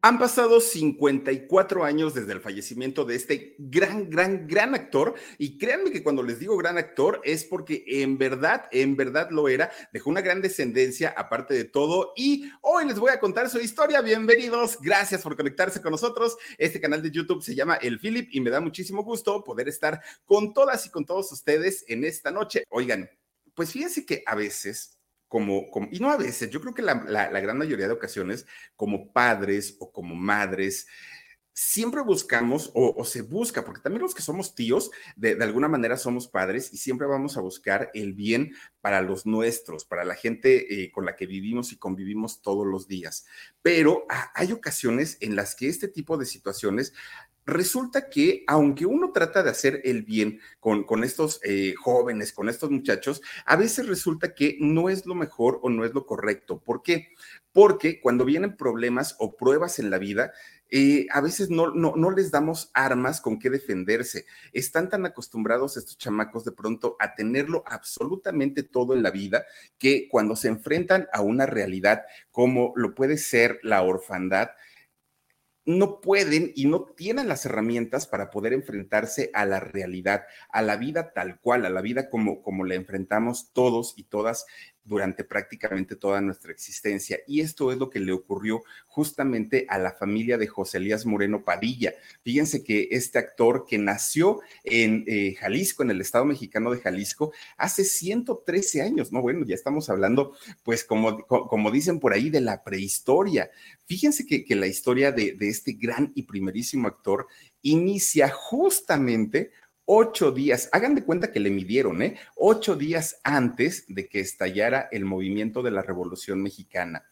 Han pasado 54 años desde el fallecimiento de este gran, gran, gran actor. Y créanme que cuando les digo gran actor es porque en verdad, en verdad lo era. Dejó una gran descendencia aparte de todo. Y hoy les voy a contar su historia. Bienvenidos. Gracias por conectarse con nosotros. Este canal de YouTube se llama El Philip y me da muchísimo gusto poder estar con todas y con todos ustedes en esta noche. Oigan, pues fíjense que a veces como, y no a veces, yo creo que la, gran mayoría de ocasiones, como padres o como madres, siempre buscamos o, se busca, porque también los que somos tíos, de, alguna manera somos padres y siempre vamos a buscar el bien para los nuestros, para la gente eh, con la que vivimos y convivimos todos los días. Pero hay ocasiones en las que este tipo de situaciones resulta que aunque uno trata de hacer el bien con, con estos eh, jóvenes, con estos muchachos, a veces resulta que no es lo mejor o no es lo correcto. ¿Por qué? Porque cuando vienen problemas o pruebas en la vida, eh, a veces no, no, no, les damos armas con qué defenderse. Están tan acostumbrados estos chamacos de pronto a tenerlo absolutamente todo en la vida que cuando se enfrentan a una realidad como lo puede ser la orfandad, no pueden y no tienen las herramientas para poder enfrentarse a la realidad, a la vida tal cual, a la vida como, como la enfrentamos todos y todas durante prácticamente toda nuestra existencia. Y esto es lo que le ocurrió justamente a la familia de José Elías Moreno Padilla. Fíjense que este actor que nació en eh, Jalisco, en el estado mexicano de Jalisco, hace 113 años, ¿no? Bueno, ya estamos hablando, pues como, como dicen por ahí, de la prehistoria. Fíjense que, la historia de, de este gran y primerísimo actor inicia justamente ocho días, hagan de cuenta que le midieron, ¿eh? Ocho días antes de que estallara el movimiento de la Revolución Mexicana.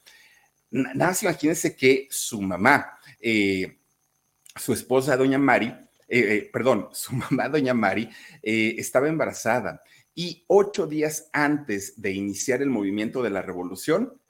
Nada más imagínense que su mamá, eh, su esposa, doña Mari, eh, eh, perdón, su mamá, doña Mari, estaba embarazada y ocho días antes de iniciar el movimiento de la Revolución,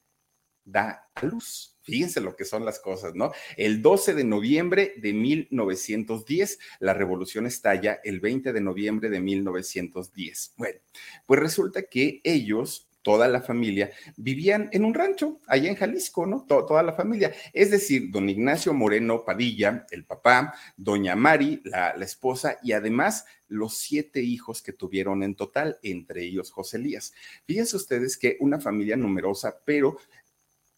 da a luz. Fíjense lo que son las cosas, ¿no? El 12 de noviembre de 1910, la revolución estalla el 20 de noviembre de 1910. Bueno, pues resulta que ellos toda la familia, vivían en un rancho allá en Jalisco, ¿no? toda la familia. Es decir, don Ignacio Moreno Padilla, el papá, doña Mari, la, la, esposa, y además los siete hijos que tuvieron en total, entre ellos José Elías. Fíjense ustedes que una familia numerosa, pero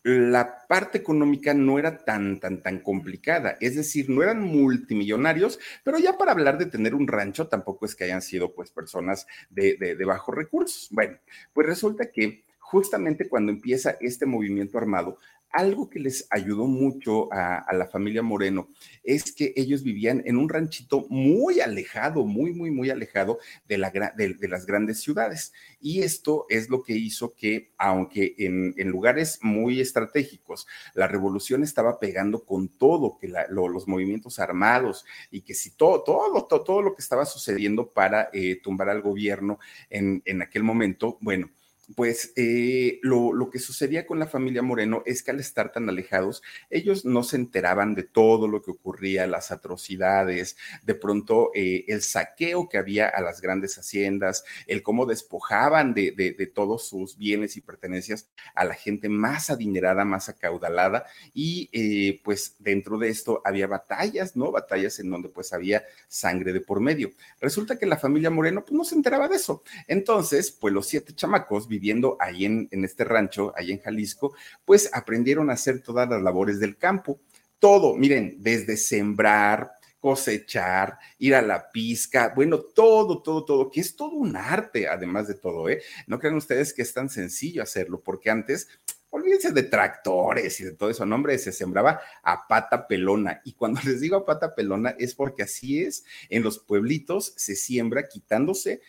la parte económica no era tan, tan, tan complicada. Es decir, no eran multimillonarios, pero ya para hablar de tener un rancho tampoco es que hayan sido pues personas de, de, de bajos recursos. Bueno, pues resulta que justamente cuando empieza este movimiento armado, algo que les ayudó mucho a, la familia Moreno es que ellos vivían en un ranchito muy alejado, muy, muy, muy alejado de, la, de, las grandes ciudades. Y esto es lo que hizo que, aunque en, lugares muy estratégicos la revolución estaba pegando con todo, que los movimientos armados y que si todo, todo, todo, todo lo que estaba sucediendo para eh, tumbar al gobierno en, en aquel momento, bueno, pues eh, lo, lo, que sucedía con la familia Moreno es que al estar tan alejados, ellos no se enteraban de todo lo que ocurría, las atrocidades, de pronto eh, el saqueo que había a las grandes haciendas, el cómo despojaban de, de, todos sus bienes y pertenencias a la gente más adinerada, más acaudalada, y eh, pues dentro de esto había batallas, ¿no? Batallas en donde pues había sangre de por medio. Resulta que la familia Moreno pues no se enteraba de eso. Entonces, pues los siete chamacos viviendo ahí en, este rancho, ahí en Jalisco, pues aprendieron a hacer todas las labores del campo. Todo, miren, desde sembrar, cosechar, ir a la pizca, bueno, todo, todo, todo, que es todo un arte, además de todo, ¿eh? No crean ustedes que es tan sencillo hacerlo, porque antes olvídense de tractores y de todo eso, no, hombre, se sembraba a pata pelona. Y cuando les digo a pata pelona es porque así es, en los pueblitos se siembra quitándose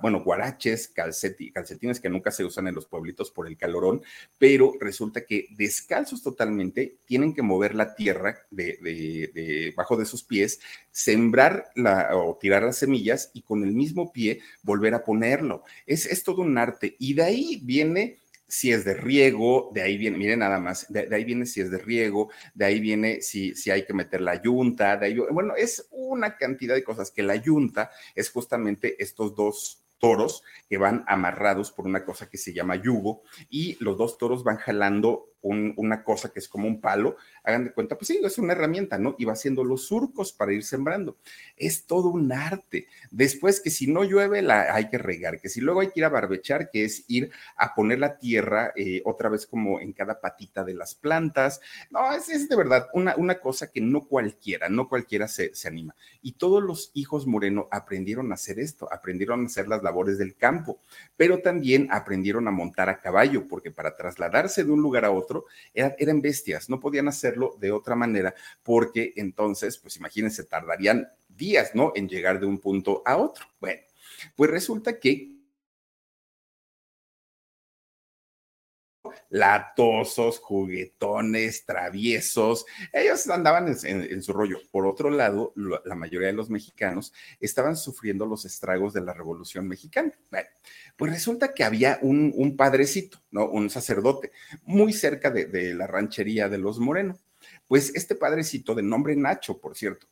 bueno, guaraches, calcetines que nunca se usan en los pueblitos por el calorón, pero resulta que descalzos totalmente tienen que mover la tierra de, debajo de sus pies, sembrar la, o tirar las semillas y con el mismo pie volver a ponerlo. Es, es todo un arte y de ahí viene si es de riego, de ahí viene, miren nada más, de, ahí viene si es de riego, de ahí viene si, si hay que meter la yunta, de ahí, bueno, es una cantidad de cosas que la yunta es justamente estos dos toros que van amarrados por una cosa que se llama yugo y los dos toros van jalando un, una cosa que es como un palo, hagan de cuenta, pues sí, es una herramienta, ¿no? Y va haciendo los surcos para ir sembrando. Es todo un arte. Después que si no llueve, la hay que regar, que si luego hay que ir a barbechar, que es ir a poner la tierra eh, otra vez como en cada patita de las plantas. No, es, es de verdad una, una, cosa que no cualquiera, no cualquiera se, se anima. Y todos los hijos Moreno aprendieron a hacer esto, aprendieron a hacer las labores del campo, pero también aprendieron a montar a caballo, porque para trasladarse de un lugar a otro, eran bestias, no podían hacerlo de otra manera porque entonces, pues imagínense, tardarían días, ¿no? En llegar de un punto a otro. Bueno, pues resulta que latosos, juguetones, traviesos. Ellos andaban en, su rollo. Por otro lado, la mayoría de los mexicanos estaban sufriendo los estragos de la Revolución Mexicana. Bueno, pues resulta que había un, padrecito, ¿no? Un sacerdote, muy cerca de la ranchería de los Moreno. Pues este padrecito, de nombre Nacho, por cierto,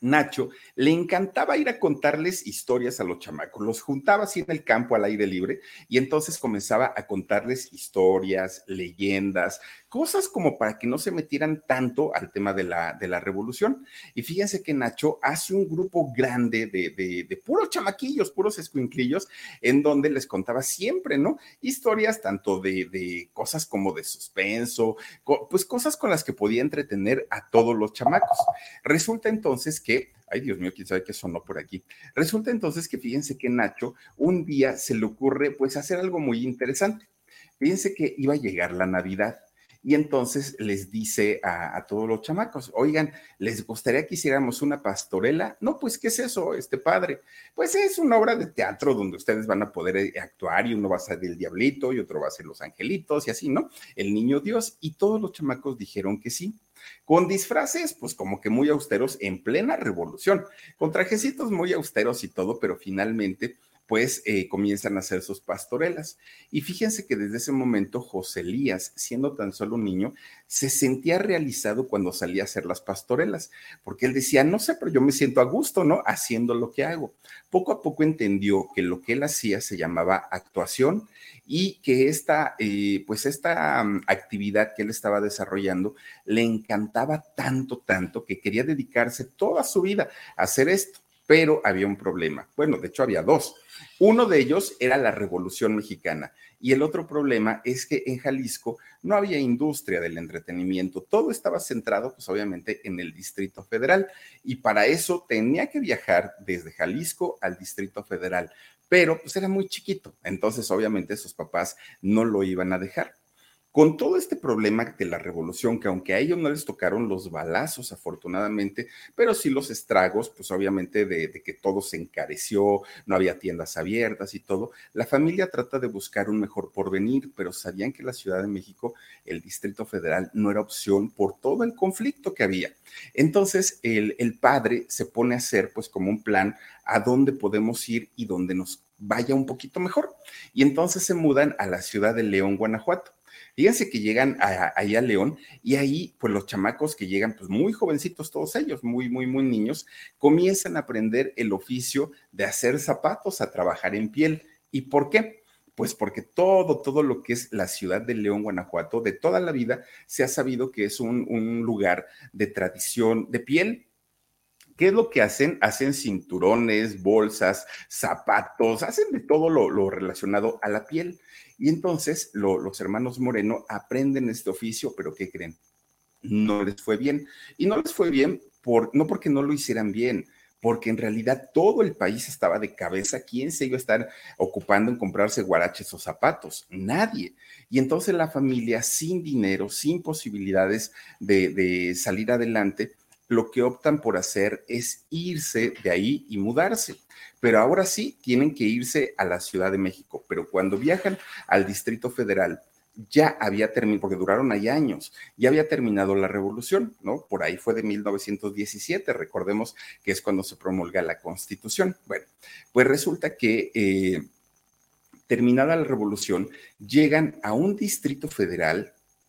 Nacho le encantaba ir a contarles historias a los chamacos. Los juntaba así en el campo al aire libre y entonces comenzaba a contarles historias, leyendas, cosas como para que no se metieran tanto al tema de la, de la revolución. Y fíjense que Nacho hace un grupo grande de, de, puros chamaquillos, puros escuinclillos, en donde les contaba siempre, ¿no? Historias tanto de, de cosas como de suspenso, pues cosas con las que podía entretener a todos los chamacos. Resulta entonces que ay Dios mío, quién sabe qué sonó por aquí. Resulta entonces que fíjense que Nacho un día se le ocurre pues hacer algo muy interesante. Fíjense que iba a llegar la Navidad y entonces les dice a, a, todos los chamacos, oigan, ¿les gustaría que hiciéramos una pastorela? No, pues, ¿qué es eso, este padre? Pues es una obra de teatro donde ustedes van a poder eh, actuar y uno va a ser el diablito y otro va a ser los angelitos y así, ¿no? El niño Dios. Y todos los chamacos dijeron que sí con disfraces, pues como que muy austeros en plena revolución, con trajecitos muy austeros y todo, pero finalmente pues eh, comienzan a hacer sus pastorelas. Y fíjense que desde ese momento José Elías, siendo tan solo un niño, se sentía realizado cuando salía a hacer las pastorelas, porque él decía, no sé, pero yo me siento a gusto, ¿no? Haciendo lo que hago. Poco a poco entendió que lo que él hacía se llamaba actuación y que esta, eh, pues esta um, actividad que él estaba desarrollando le encantaba tanto, tanto, que quería dedicarse toda su vida a hacer esto. Pero había un problema. Bueno, de hecho había dos. Uno de ellos era la Revolución Mexicana y el otro problema es que en Jalisco no había industria del entretenimiento, todo estaba centrado pues obviamente en el Distrito Federal y para eso tenía que viajar desde Jalisco al Distrito Federal, pero pues era muy chiquito, entonces obviamente sus papás no lo iban a dejar con todo este problema de la revolución, que aunque a ellos no les tocaron los balazos, afortunadamente, pero sí los estragos, pues obviamente de, que todo se encareció, no había tiendas abiertas y todo, la familia trata de buscar un mejor porvenir, pero sabían que la Ciudad de México, el Distrito Federal, no era opción por todo el conflicto que había. Entonces, el, el padre se pone a hacer pues como un plan a dónde podemos ir y dónde nos vaya un poquito mejor. Y entonces se mudan a la ciudad de León, Guanajuato. Fíjense que llegan ahí a León y ahí, pues los chamacos que llegan, pues muy jovencitos todos ellos, muy, muy, muy niños, comienzan a aprender el oficio de hacer zapatos, a trabajar en piel. ¿Y por qué? Pues porque todo, todo lo que es la ciudad de León, Guanajuato, de toda la vida, se ha sabido que es un, lugar de tradición de piel, ¿Qué es lo que hacen? Hacen cinturones, bolsas, zapatos, hacen de todo lo, relacionado a la piel. Y entonces los hermanos Moreno aprenden este oficio, pero ¿qué creen? No les fue bien. Y no les fue bien por, no porque no lo hicieran bien, porque en realidad todo el país estaba de cabeza. ¿Quién se iba a estar ocupando en comprarse guaraches o zapatos? Nadie. Y entonces la familia sin dinero, sin posibilidades de, de salir adelante, lo que optan por hacer es irse de ahí y mudarse. Pero ahora sí tienen que irse a la Ciudad de México. Pero cuando viajan al Distrito Federal, ya había terminado, porque duraron ahí años, ya había terminado la revolución, ¿no? Por ahí fue de 1917, recordemos que es cuando se promulga la constitución. Bueno, pues resulta que eh, terminada la revolución, llegan a un distrito federal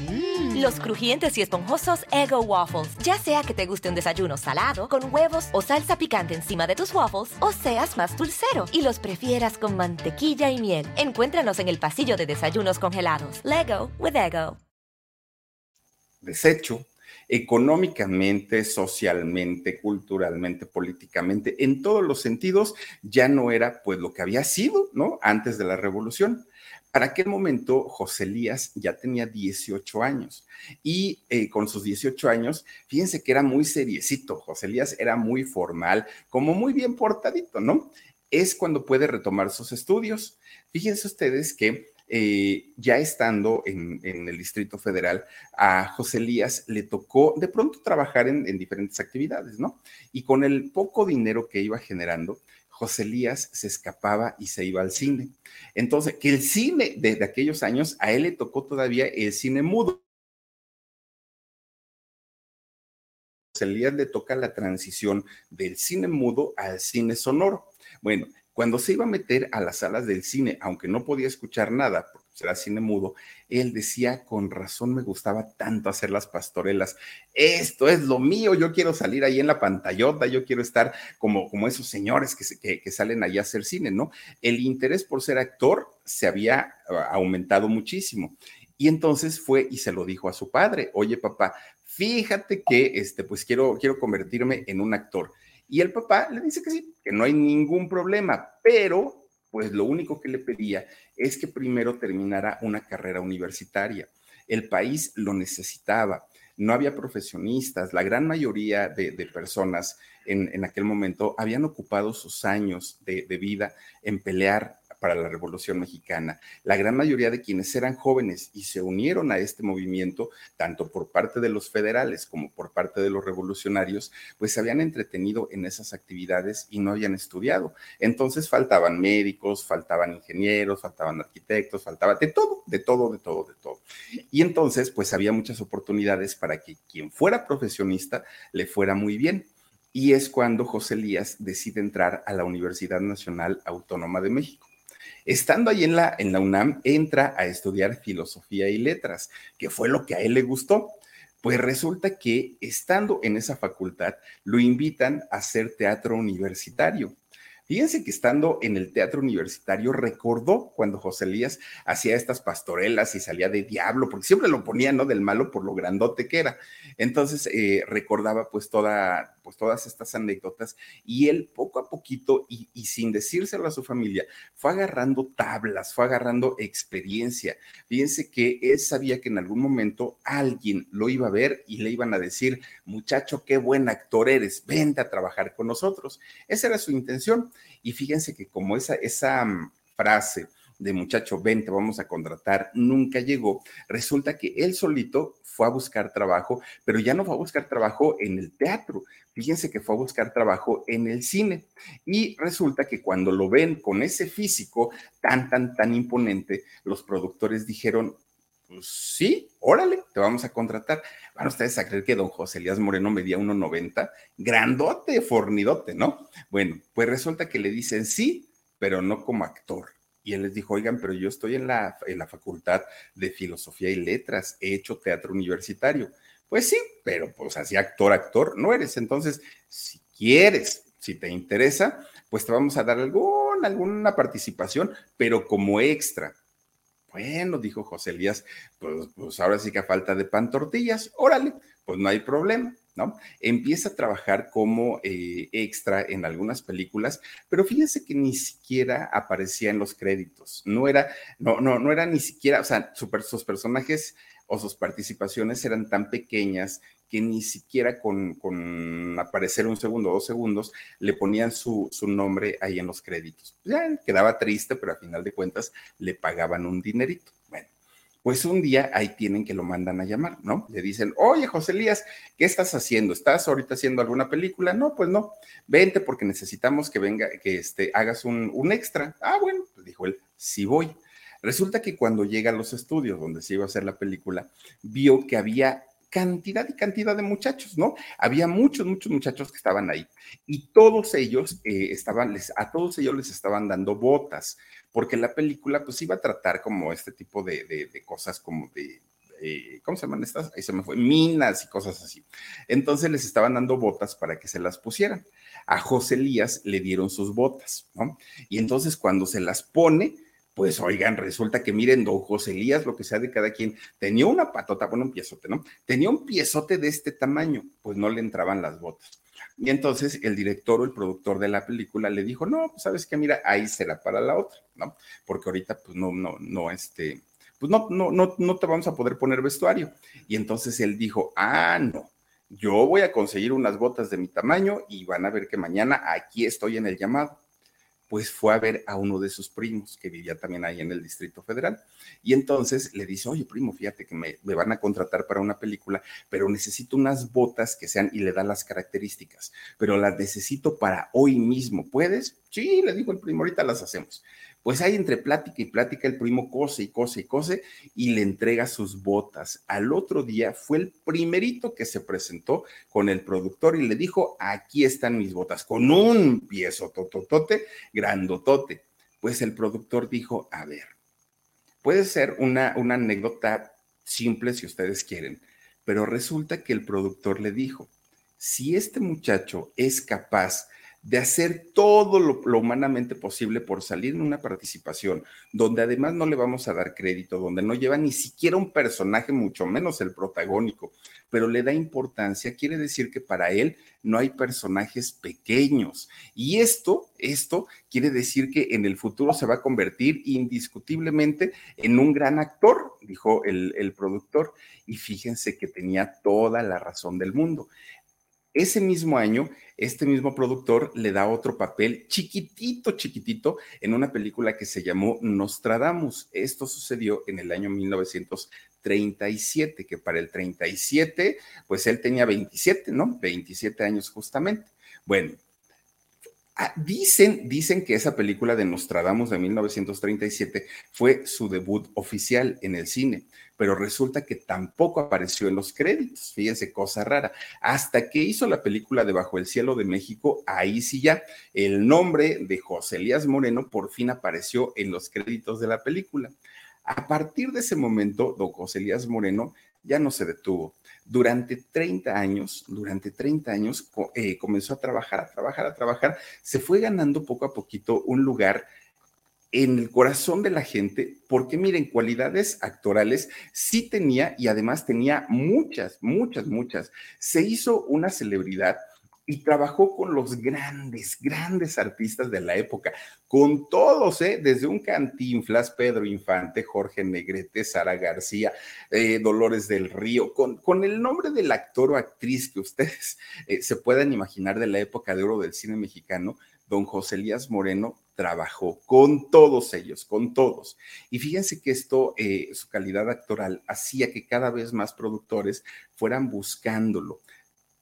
Mm. Los crujientes y esponjosos Ego Waffles. Ya sea que te guste un desayuno salado, con huevos o salsa picante encima de tus waffles, o seas más dulcero y los prefieras con mantequilla y miel. Encuéntranos en el pasillo de desayunos congelados. Lego with Ego. Desecho económicamente, socialmente, culturalmente, políticamente, en todos los sentidos, ya no era pues lo que había sido, ¿no? Antes de la revolución. Para aquel momento, José Elías ya tenía 18 años y eh, con sus 18 años, fíjense que era muy seriecito, José Elías era muy formal, como muy bien portadito, ¿no? Es cuando puede retomar sus estudios. Fíjense ustedes que eh, ya estando en, el Distrito Federal, a José Elías le tocó de pronto trabajar en, en diferentes actividades, ¿no? Y con el poco dinero que iba generando, José Elías se escapaba y se iba al cine. Entonces, que el cine de, aquellos años, a él le tocó todavía el cine mudo. José Elías le toca la transición del cine mudo al cine sonoro. Bueno, cuando se iba a meter a las salas del cine, aunque no podía escuchar nada, será cine mudo, él decía, con razón me gustaba tanto hacer las pastorelas, esto es lo mío, yo quiero salir ahí en la pantallota, yo quiero estar como, como esos señores que, que, salen allá a hacer cine, ¿no? El interés por ser actor se había ah, aumentado muchísimo. Y entonces fue y se lo dijo a su padre, oye papá, fíjate que este, pues quiero, quiero convertirme en un actor. Y el papá le dice que sí, que no hay ningún problema, pero pues lo único que le pedía es que primero terminara una carrera universitaria. El país lo necesitaba. No había profesionistas. La gran mayoría de, personas en, aquel momento habían ocupado sus años de, vida en pelear para la Revolución Mexicana. La gran mayoría de quienes eran jóvenes y se unieron a este movimiento, tanto por parte de los federales como por parte de los revolucionarios, pues se habían entretenido en esas actividades y no habían estudiado. Entonces faltaban médicos, faltaban ingenieros, faltaban arquitectos, faltaba de todo, de todo, de todo, de todo. Y entonces, pues había muchas oportunidades para que quien fuera profesionista le fuera muy bien. Y es cuando José Elías decide entrar a la Universidad Nacional Autónoma de México. Estando ahí en la, UNAM, entra a estudiar filosofía y letras, que fue lo que a él le gustó. Pues resulta que estando en esa facultad, lo invitan a hacer teatro universitario. Fíjense que estando en el teatro universitario recordó cuando José Elías hacía estas pastorelas y salía de diablo, porque siempre lo ponía, ¿no? Del malo por lo grandote que era. Entonces eh, recordaba pues, toda, pues todas estas anécdotas y él poco a poquito y, sin decírselo a su familia, fue agarrando tablas, fue agarrando experiencia. Fíjense que él sabía que en algún momento alguien lo iba a ver y le iban a decir, muchacho, qué buen actor eres, vente a trabajar con nosotros. Esa era su intención. Y fíjense que como esa, esa mm, frase de muchacho, ven, te vamos a contratar, nunca llegó. Resulta que él solito fue a buscar trabajo, pero ya no fue a buscar trabajo en el teatro. Fíjense que fue a buscar trabajo en el cine. Y resulta que cuando lo ven con ese físico tan, tan, tan imponente, los productores dijeron, pues sí, órale, te vamos a contratar. Van ustedes a creer que don José Elías Moreno medía 1,90, grandote, fornidote, ¿no? Bueno, pues resulta que le dicen sí, pero no como actor. Y él les dijo, oigan, pero yo estoy en la, en la Facultad de Filosofía y Letras, he hecho teatro universitario. Pues sí, pero pues así actor, actor no eres. Entonces, si quieres, si te interesa, pues te vamos a dar algún, alguna participación, pero como extra. Bueno, dijo José Elías, pues, pues ahora sí que a falta de pan tortillas, órale, pues no hay problema. Empieza a trabajar como eh, extra en algunas películas, pero fíjense que ni siquiera aparecía en los créditos, no era, no, no, no era ni siquiera, o sea, sus personajes o sus participaciones eran tan pequeñas que ni siquiera con, con aparecer un segundo o dos segundos le ponían su, su, nombre ahí en los créditos. Ya quedaba triste, pero a final de cuentas le pagaban un dinerito. Bueno, pues un día ahí tienen que lo mandan a llamar, ¿no? Le dicen, oye, José Elías, ¿qué estás haciendo? ¿Estás ahorita haciendo alguna película? No, pues no, vente porque necesitamos que venga, que este, hagas un, un extra. Ah, bueno, pues dijo él, sí voy. Resulta que cuando llega a los estudios donde se iba a hacer la película, vio que había cantidad y cantidad de muchachos, ¿no? Había muchos, muchos muchachos que estaban ahí y todos ellos eh, estaban, les, a todos ellos les estaban dando botas, porque la película pues iba a tratar como este tipo de, de, cosas como de, eh, ¿cómo se llaman estas? Ahí se me fue, minas y cosas así. Entonces les estaban dando botas para que se las pusieran. A José Elías le dieron sus botas, ¿no? Y entonces cuando se las pone, pues oigan, resulta que miren, don José Elías, lo que sea de cada quien, tenía una patota, bueno, un piezote, ¿no? Tenía un piezote de este tamaño, pues no le entraban las botas. Y entonces el director o el productor de la película le dijo, no, pues sabes que mira, ahí será para la otra, ¿no? Porque ahorita pues no, no, no, este, pues no, no, no, no te vamos a poder poner vestuario. Y entonces él dijo, ah, no, yo voy a conseguir unas botas de mi tamaño y van a ver que mañana aquí estoy en el llamado pues fue a ver a uno de sus primos que vivía también ahí en el Distrito Federal. Y entonces le dice, oye, primo, fíjate que me, van a contratar para una película, pero necesito unas botas que sean, y le da las características, pero las necesito para hoy mismo. ¿Puedes? Sí, le dijo el primo, ahorita las hacemos. Pues ahí entre plática y plática el primo cose y cose y cose y le entrega sus botas. Al otro día fue el primerito que se presentó con el productor y le dijo, aquí están mis botas, con un piezo tototote, grandotote. Pues el productor dijo, a ver, puede ser una, una anécdota simple si ustedes quieren, pero resulta que el productor le dijo, si este muchacho es capaz de hacer todo lo, humanamente posible por salir en una participación donde además no le vamos a dar crédito, donde no lleva ni siquiera un personaje, mucho menos el protagónico, pero le da importancia, quiere decir que para él no hay personajes pequeños. Y esto, esto quiere decir que en el futuro se va a convertir indiscutiblemente en un gran actor, dijo el, el productor. Y fíjense que tenía toda la razón del mundo. Ese mismo año, este mismo productor le da otro papel chiquitito, chiquitito en una película que se llamó Nostradamus. Esto sucedió en el año 1937, que para el 37, pues él tenía 27, ¿no? 27 años justamente. Bueno, ah, Dicen, dicen que esa película de Nostradamus de 1937 fue su debut oficial en el cine pero resulta que tampoco apareció en los créditos. Fíjense, cosa rara. Hasta que hizo la película de Bajo el Cielo de México, ahí sí ya el nombre de José Elías Moreno por fin apareció en los créditos de la película. A partir de ese momento, don José Elías Moreno ya no se detuvo. Durante 30 años, durante 30 años eh, comenzó a trabajar, a trabajar, a trabajar. Se fue ganando poco a poquito un lugar en el corazón de la gente, porque miren, cualidades actorales sí tenía y además tenía muchas, muchas, muchas. Se hizo una celebridad y trabajó con los grandes, grandes artistas de la época, con todos, ¿eh? desde un Cantinflas, Pedro Infante, Jorge Negrete, Sara García, eh, Dolores del Río, con, con, el nombre del actor o actriz que ustedes eh, se puedan imaginar de la época de oro del cine mexicano, don José Elías Moreno trabajó con todos ellos, con todos. Y fíjense que esto, eh, su calidad actoral, hacía que cada vez más productores fueran buscándolo.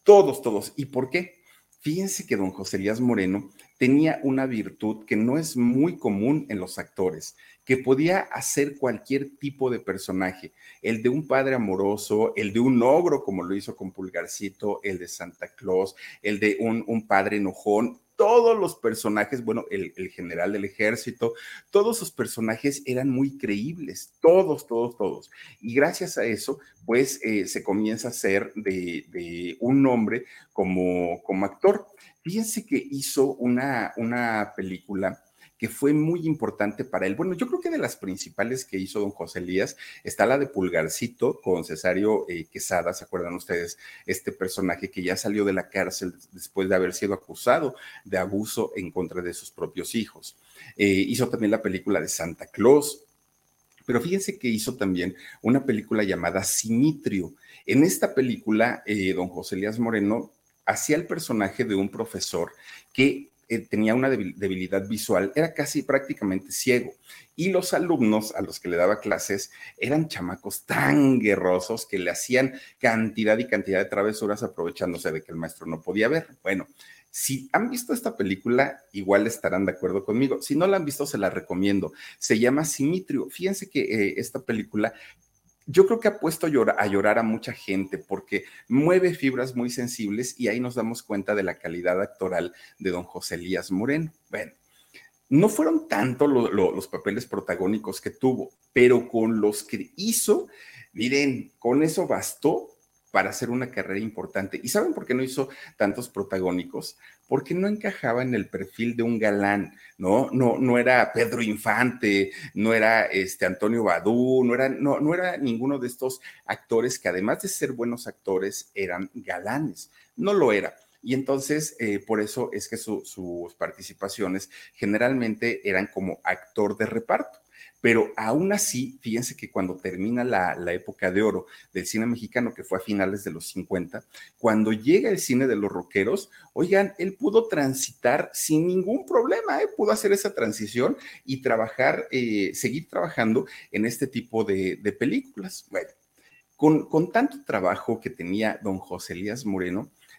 Todos, todos. ¿Y por qué? Fíjense que don José Elías Moreno tenía una virtud que no es muy común en los actores, que podía hacer cualquier tipo de personaje, el de un padre amoroso, el de un ogro, como lo hizo con Pulgarcito, el de Santa Claus, el de un, un padre enojón, todos los personajes, bueno, el, general del ejército, todos sus personajes eran muy creíbles, todos, todos, todos. Y gracias a eso, pues eh, se comienza a ser de, un nombre como, como actor. Fíjense que hizo una, una película que fue muy importante para él. Bueno, yo creo que de las principales que hizo don José Elías está la de Pulgarcito con Cesario eh, Quesada, ¿se acuerdan ustedes? Este personaje que ya salió de la cárcel después de haber sido acusado de abuso en contra de sus propios hijos. Eh, hizo también la película de Santa Claus, pero fíjense que hizo también una película llamada Simitrio. En esta película, eh, don José Elías Moreno hacía el personaje de un profesor que eh, tenía una debilidad visual, era casi prácticamente ciego. Y los alumnos a los que le daba clases eran chamacos tan guerrosos que le hacían cantidad y cantidad de travesuras aprovechándose de que el maestro no podía ver. Bueno, si han visto esta película, igual estarán de acuerdo conmigo. Si no la han visto, se la recomiendo. Se llama Simitrio. Fíjense que eh, esta película yo creo que ha puesto a llorar, a mucha gente porque mueve fibras muy sensibles y ahí nos damos cuenta de la calidad actoral de don José Elías Moreno. Bueno, no fueron tanto los papeles protagónicos que tuvo, pero con los que hizo, miren, con eso bastó para hacer una carrera importante. ¿Y saben por qué no hizo tantos protagónicos? Porque no encajaba en el perfil de un galán, ¿no? No, no era Pedro Infante, no era este Antonio Badú, no era, no, no era ninguno de estos actores que además de ser buenos actores eran galanes. No lo era. Y entonces, eh, por eso es que sus participaciones generalmente eran como actor de reparto. Pero aún así, fíjense que cuando termina la, época de oro del cine mexicano, que fue a finales de los 50, cuando llega el cine de los rockeros, oigan, él pudo transitar sin ningún problema, ¿eh? pudo hacer esa transición y trabajar, eh, seguir trabajando en este tipo de, películas. Bueno, con, con tanto trabajo que tenía don José Elías Moreno,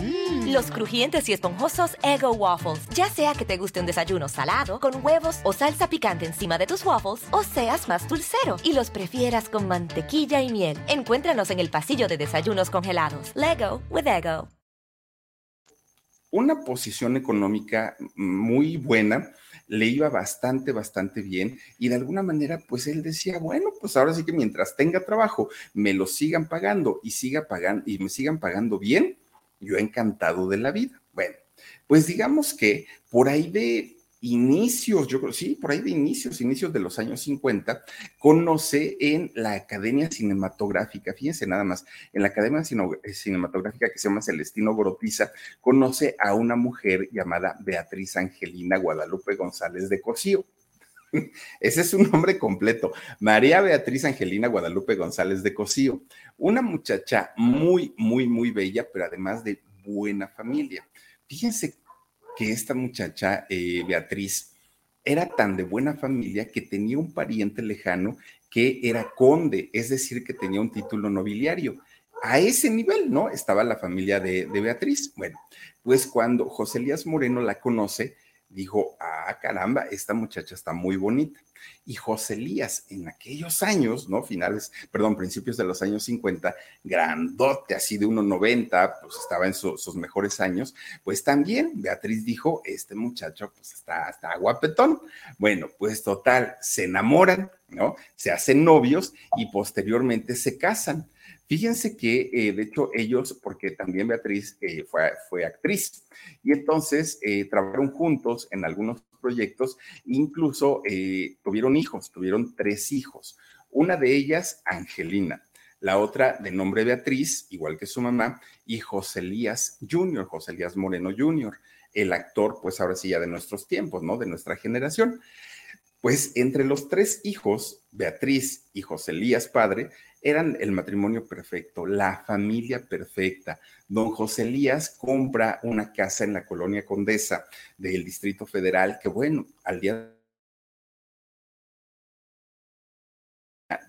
Mm. Los crujientes y esponjosos Ego Waffles. Ya sea que te guste un desayuno salado, con huevos o salsa picante encima de tus waffles, o seas más dulcero y los prefieras con mantequilla y miel. Encuéntranos en el pasillo de desayunos congelados. Lego with Ego. Una posición económica muy buena le iba bastante, bastante bien y de alguna manera pues él decía, bueno, pues ahora sí que mientras tenga trabajo, me lo sigan pagando y siga pagando y me sigan pagando bien, yo encantado de la vida. Bueno, pues digamos que por ahí de inicios, yo creo, sí, por ahí de inicios, inicios de los años 50, conoce en la Academia Cinematográfica, fíjense nada más, en la Academia Cinematográfica que se llama Celestino Gorotiza, conoce a una mujer llamada Beatriz Angelina Guadalupe González de Cosío. Ese es su nombre completo, María Beatriz Angelina Guadalupe González de Cosío, una muchacha muy, muy, muy bella, pero además de buena familia. Fíjense que esta muchacha, eh, Beatriz, era tan de buena familia que tenía un pariente lejano que era conde, es decir, que tenía un título nobiliario. A ese nivel, ¿no? Estaba la familia de, de Beatriz. Bueno, pues cuando José Elías Moreno la conoce, dijo, ah, caramba, esta muchacha está muy bonita. Y José Elías, en aquellos años, ¿no? Finales, perdón, principios de los años 50, grandote, así de 1,90, pues estaba en sus mejores años, pues también Beatriz dijo, este muchacho, pues está, está guapetón. Bueno, pues total, se enamoran, ¿no? Se hacen novios y posteriormente se casan. Fíjense que, eh, de hecho, ellos, porque también Beatriz eh, fue, actriz, y entonces eh, trabajaron juntos en algunos proyectos, incluso tuvieron hijos, tuvieron tres hijos. Una de ellas, Angelina, la otra de nombre Beatriz, igual que su mamá, y José Elías Jr., José Elías Moreno Jr. el actor, pues ahora sí ya de nuestros tiempos, ¿no? De nuestra generación. Pues entre los tres hijos, Beatriz y José Elías padre, eran el matrimonio perfecto, la familia perfecta. Don José Elías compra una casa en la colonia Condesa del Distrito Federal, que bueno, al día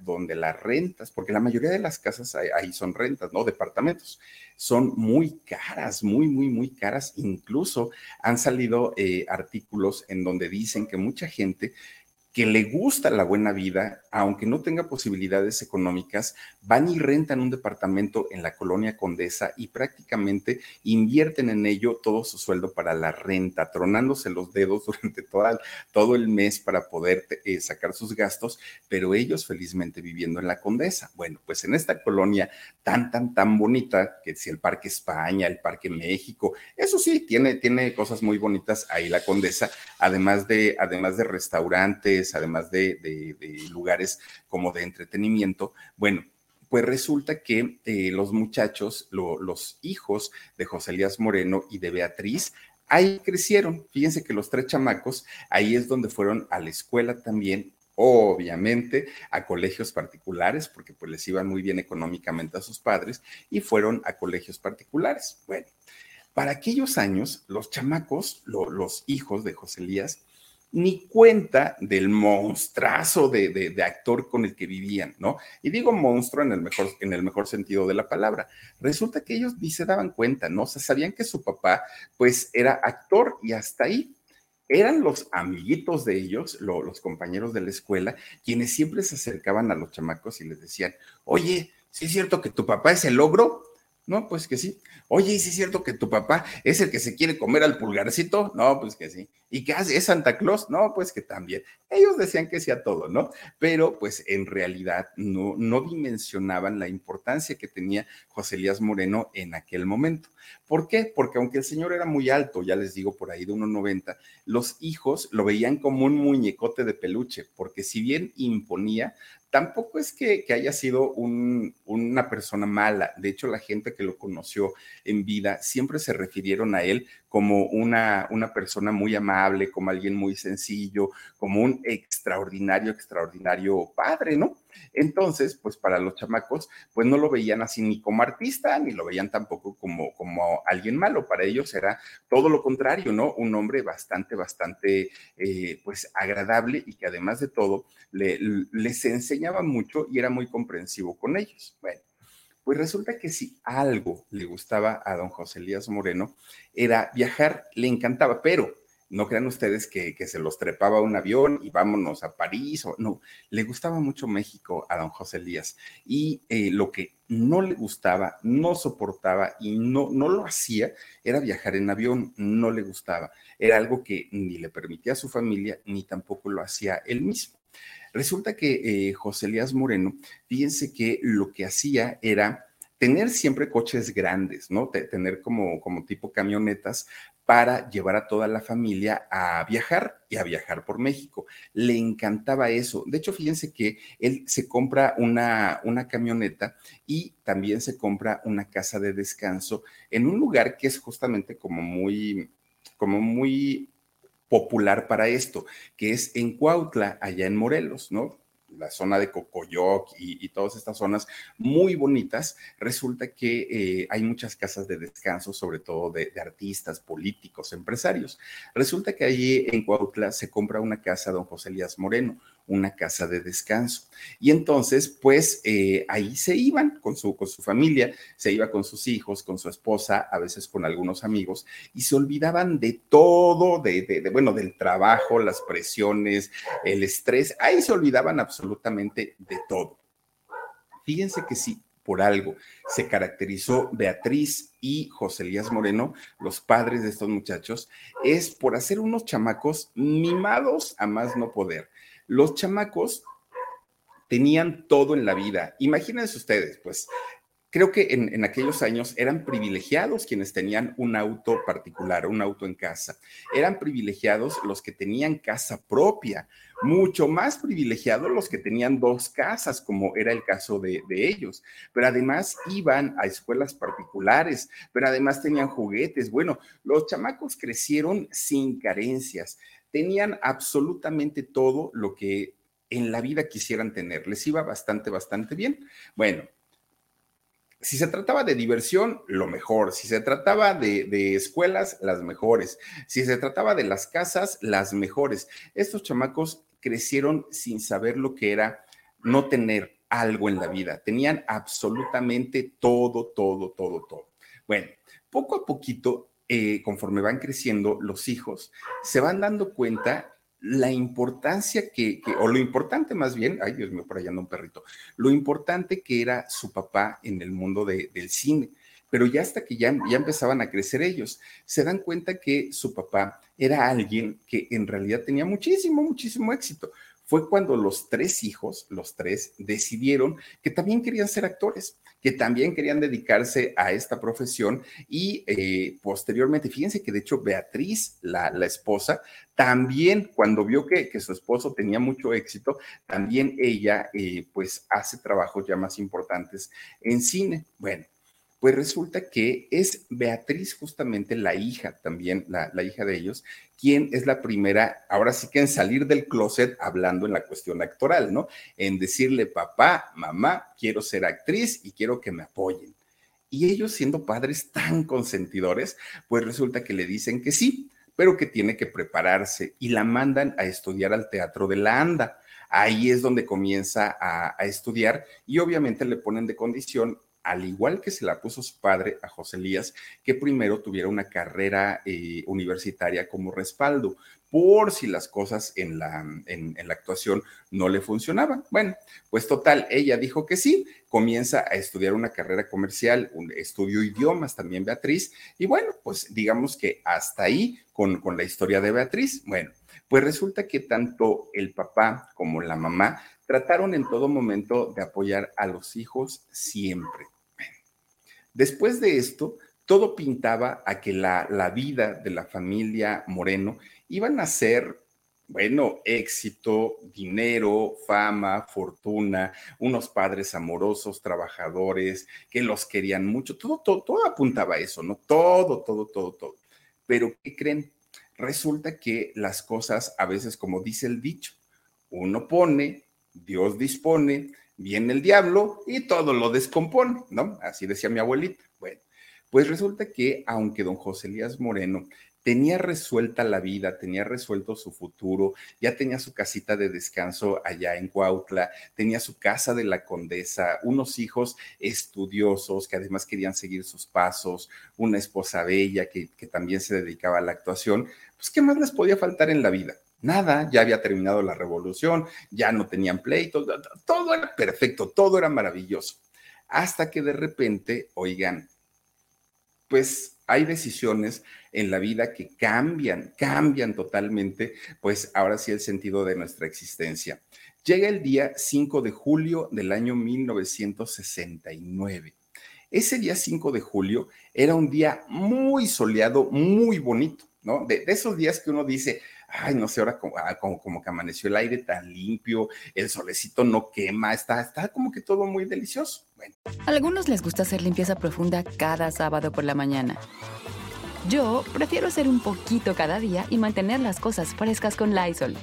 donde las rentas, porque la mayoría de las casas ahí, son rentas, ¿no? Departamentos, son muy caras, muy, muy, muy caras. Incluso han salido eh, artículos en donde dicen que mucha gente que le gusta la buena vida, aunque no tenga posibilidades económicas, van y rentan un departamento en la colonia Condesa y prácticamente invierten en ello todo su sueldo para la renta, tronándose los dedos durante todo el mes para poder eh, sacar sus gastos, pero ellos felizmente viviendo en la Condesa. Bueno, pues en esta colonia tan, tan, tan bonita, que si el Parque España, el Parque México, eso sí, tiene, tiene cosas muy bonitas ahí la Condesa, además de, además de restaurantes, además de, lugares como de entretenimiento. Bueno, pues resulta que eh, los muchachos, los hijos de José Elías Moreno y de Beatriz, ahí crecieron. Fíjense que los tres chamacos, ahí es donde fueron a la escuela también, obviamente a colegios particulares, porque pues les iban muy bien económicamente a sus padres, y fueron a colegios particulares. Bueno, para aquellos años, los chamacos, los hijos de José Elías, ni cuenta del monstruazo de, actor con el que vivían, ¿no? Y digo monstruo en el, mejor, en el mejor sentido de la palabra. Resulta que ellos ni se daban cuenta, ¿no? O sea, sabían que su papá, pues, era actor y hasta ahí. Eran los amiguitos de ellos, los compañeros de la escuela, quienes siempre se acercaban a los chamacos y les decían, oye, ¿sí es cierto que tu papá es el logro? No, pues que sí. Oye, ¿y si es cierto que tu papá es el que se quiere comer al pulgarcito? No, pues que sí. ¿Y qué hace? ¿Es Santa Claus? No, pues que también. Ellos decían que sí a todo, ¿no? Pero pues en realidad no, no dimensionaban la importancia que tenía José Elías Moreno en aquel momento. ¿Por qué? Porque aunque el señor era muy alto, ya les digo por ahí de 1,90, los hijos lo veían como un muñecote de peluche, porque si bien imponía, tampoco es que, haya sido una persona mala. De hecho, la gente que lo conoció en vida siempre se refirieron a él como una, una persona muy amable, como alguien muy sencillo, como un extraordinario, extraordinario padre, ¿no? Entonces, pues para los chamacos, pues no lo veían así ni como artista, ni lo veían tampoco como, como alguien malo. Para ellos era todo lo contrario, ¿no? Un hombre bastante, bastante, eh, pues agradable y que además de todo les enseñaba mucho y era muy comprensivo con ellos. Bueno. Pues resulta que si algo le gustaba a don José Elías Moreno era viajar, le encantaba, pero no crean ustedes que, se los trepaba un avión y vámonos a París. O, no, le gustaba mucho México a don José Elías. Y eh, lo que no le gustaba, no soportaba y no, no lo hacía era viajar en avión. No le gustaba. Era algo que ni le permitía a su familia ni tampoco lo hacía él mismo. Resulta que eh, José Elías Moreno, fíjense que lo que hacía era tener siempre coches grandes, ¿no? Tener como, como tipo camionetas para llevar a toda la familia a viajar y a viajar por México. Le encantaba eso. De hecho, fíjense que él se compra una, una camioneta y también se compra una casa de descanso en un lugar que es justamente como muy, como muy popular para esto, que es en Cuautla, allá en Morelos, ¿no? La zona de Cocoyoc y, todas estas zonas muy bonitas, resulta que eh, hay muchas casas de descanso, sobre todo de, artistas, políticos, empresarios. Resulta que allí en Cuautla se compra una casa don José Elías Moreno, una casa de descanso. Y entonces, pues eh, ahí se iban con su, con su familia, se iba con sus hijos, con su esposa, a veces con algunos amigos, y se olvidaban de todo, de, bueno, del trabajo, las presiones, el estrés, ahí se olvidaban absolutamente de todo. Fíjense que sí, por algo se caracterizó Beatriz y José Elías Moreno, los padres de estos muchachos, es por hacer unos chamacos mimados a más no poder. Los chamacos tenían todo en la vida. Imagínense ustedes, pues creo que en, aquellos años eran privilegiados quienes tenían un auto particular, un auto en casa. Eran privilegiados los que tenían casa propia, mucho más privilegiados los que tenían dos casas, como era el caso de, ellos. Pero además iban a escuelas particulares, pero además tenían juguetes. Bueno, los chamacos crecieron sin carencias. Tenían absolutamente todo lo que en la vida quisieran tener. Les iba bastante, bastante bien. Bueno, si se trataba de diversión, lo mejor. Si se trataba de, escuelas, las mejores. Si se trataba de las casas, las mejores. Estos chamacos crecieron sin saber lo que era no tener algo en la vida. Tenían absolutamente todo, todo, todo, todo. Bueno, poco a poquito, eh, conforme van creciendo los hijos, se van dando cuenta la importancia que, o lo importante más bien, ay Dios mío, por allá anda un perrito, lo importante que era su papá en el mundo del cine. Pero ya hasta que ya, ya empezaban a crecer ellos, se dan cuenta que su papá era alguien que en realidad tenía muchísimo, muchísimo éxito fue cuando los tres hijos, los tres, decidieron que también querían ser actores, que también querían dedicarse a esta profesión y eh, posteriormente, fíjense que de hecho Beatriz, la, esposa, también cuando vio que, que, su esposo tenía mucho éxito, también ella eh, pues hace trabajos ya más importantes en cine. Bueno, pues resulta que es Beatriz justamente la hija también, la, hija de ellos, quien es la primera, ahora sí que en salir del closet hablando en la cuestión actoral, ¿no? En decirle, papá, mamá, quiero ser actriz y quiero que me apoyen. Y ellos siendo padres tan consentidores, pues resulta que le dicen que sí, pero que tiene que prepararse y la mandan a estudiar al Teatro de la Anda. Ahí es donde comienza a, estudiar y obviamente le ponen de condición al igual que se la puso su padre a José Elías, que primero tuviera una carrera eh, universitaria como respaldo, por si las cosas en la, en, la actuación no le funcionaban. Bueno, pues total, ella dijo que sí, comienza a estudiar una carrera comercial, un estudio idiomas también Beatriz, y bueno, pues digamos que hasta ahí con, con la historia de Beatriz. Bueno, pues resulta que tanto el papá como la mamá trataron en todo momento de apoyar a los hijos siempre. Después de esto, todo pintaba a que la, la vida de la familia Moreno iban a ser bueno, éxito, dinero, fama, fortuna, unos padres amorosos, trabajadores, que los querían mucho, todo, todo, todo apuntaba a eso, ¿no? Todo, todo, todo, todo. Pero, ¿qué creen? Resulta que las cosas, a veces, como dice el dicho, uno pone, Dios dispone, viene el diablo y todo lo descompone, ¿no? Así decía mi abuelita. Bueno, pues resulta que aunque don José Elías Moreno tenía resuelta la vida, tenía resuelto su futuro, ya tenía su casita de descanso allá en Cuautla, tenía su casa de la condesa, unos hijos estudiosos que además querían seguir sus pasos, una esposa bella que, que también se dedicaba a la actuación, pues ¿qué más les podía faltar en la vida? Nada, ya había terminado la revolución, ya no tenían pleito, todo era perfecto, todo era maravilloso. Hasta que de repente, oigan, pues hay decisiones en la vida que cambian, cambian totalmente, pues ahora sí el sentido de nuestra existencia. Llega el día 5 de julio del año 1969. Ese día 5 de julio era un día muy soleado, muy bonito, ¿no? De, de esos días que uno dice, ay, no sé, ahora ah, como, como, que amaneció el aire tan limpio, el solecito no quema, está, está como que todo muy delicioso. A algunos les gusta hacer limpieza profunda cada sábado por la mañana. Yo prefiero hacer un poquito cada día y mantener las cosas frescas con Lysol.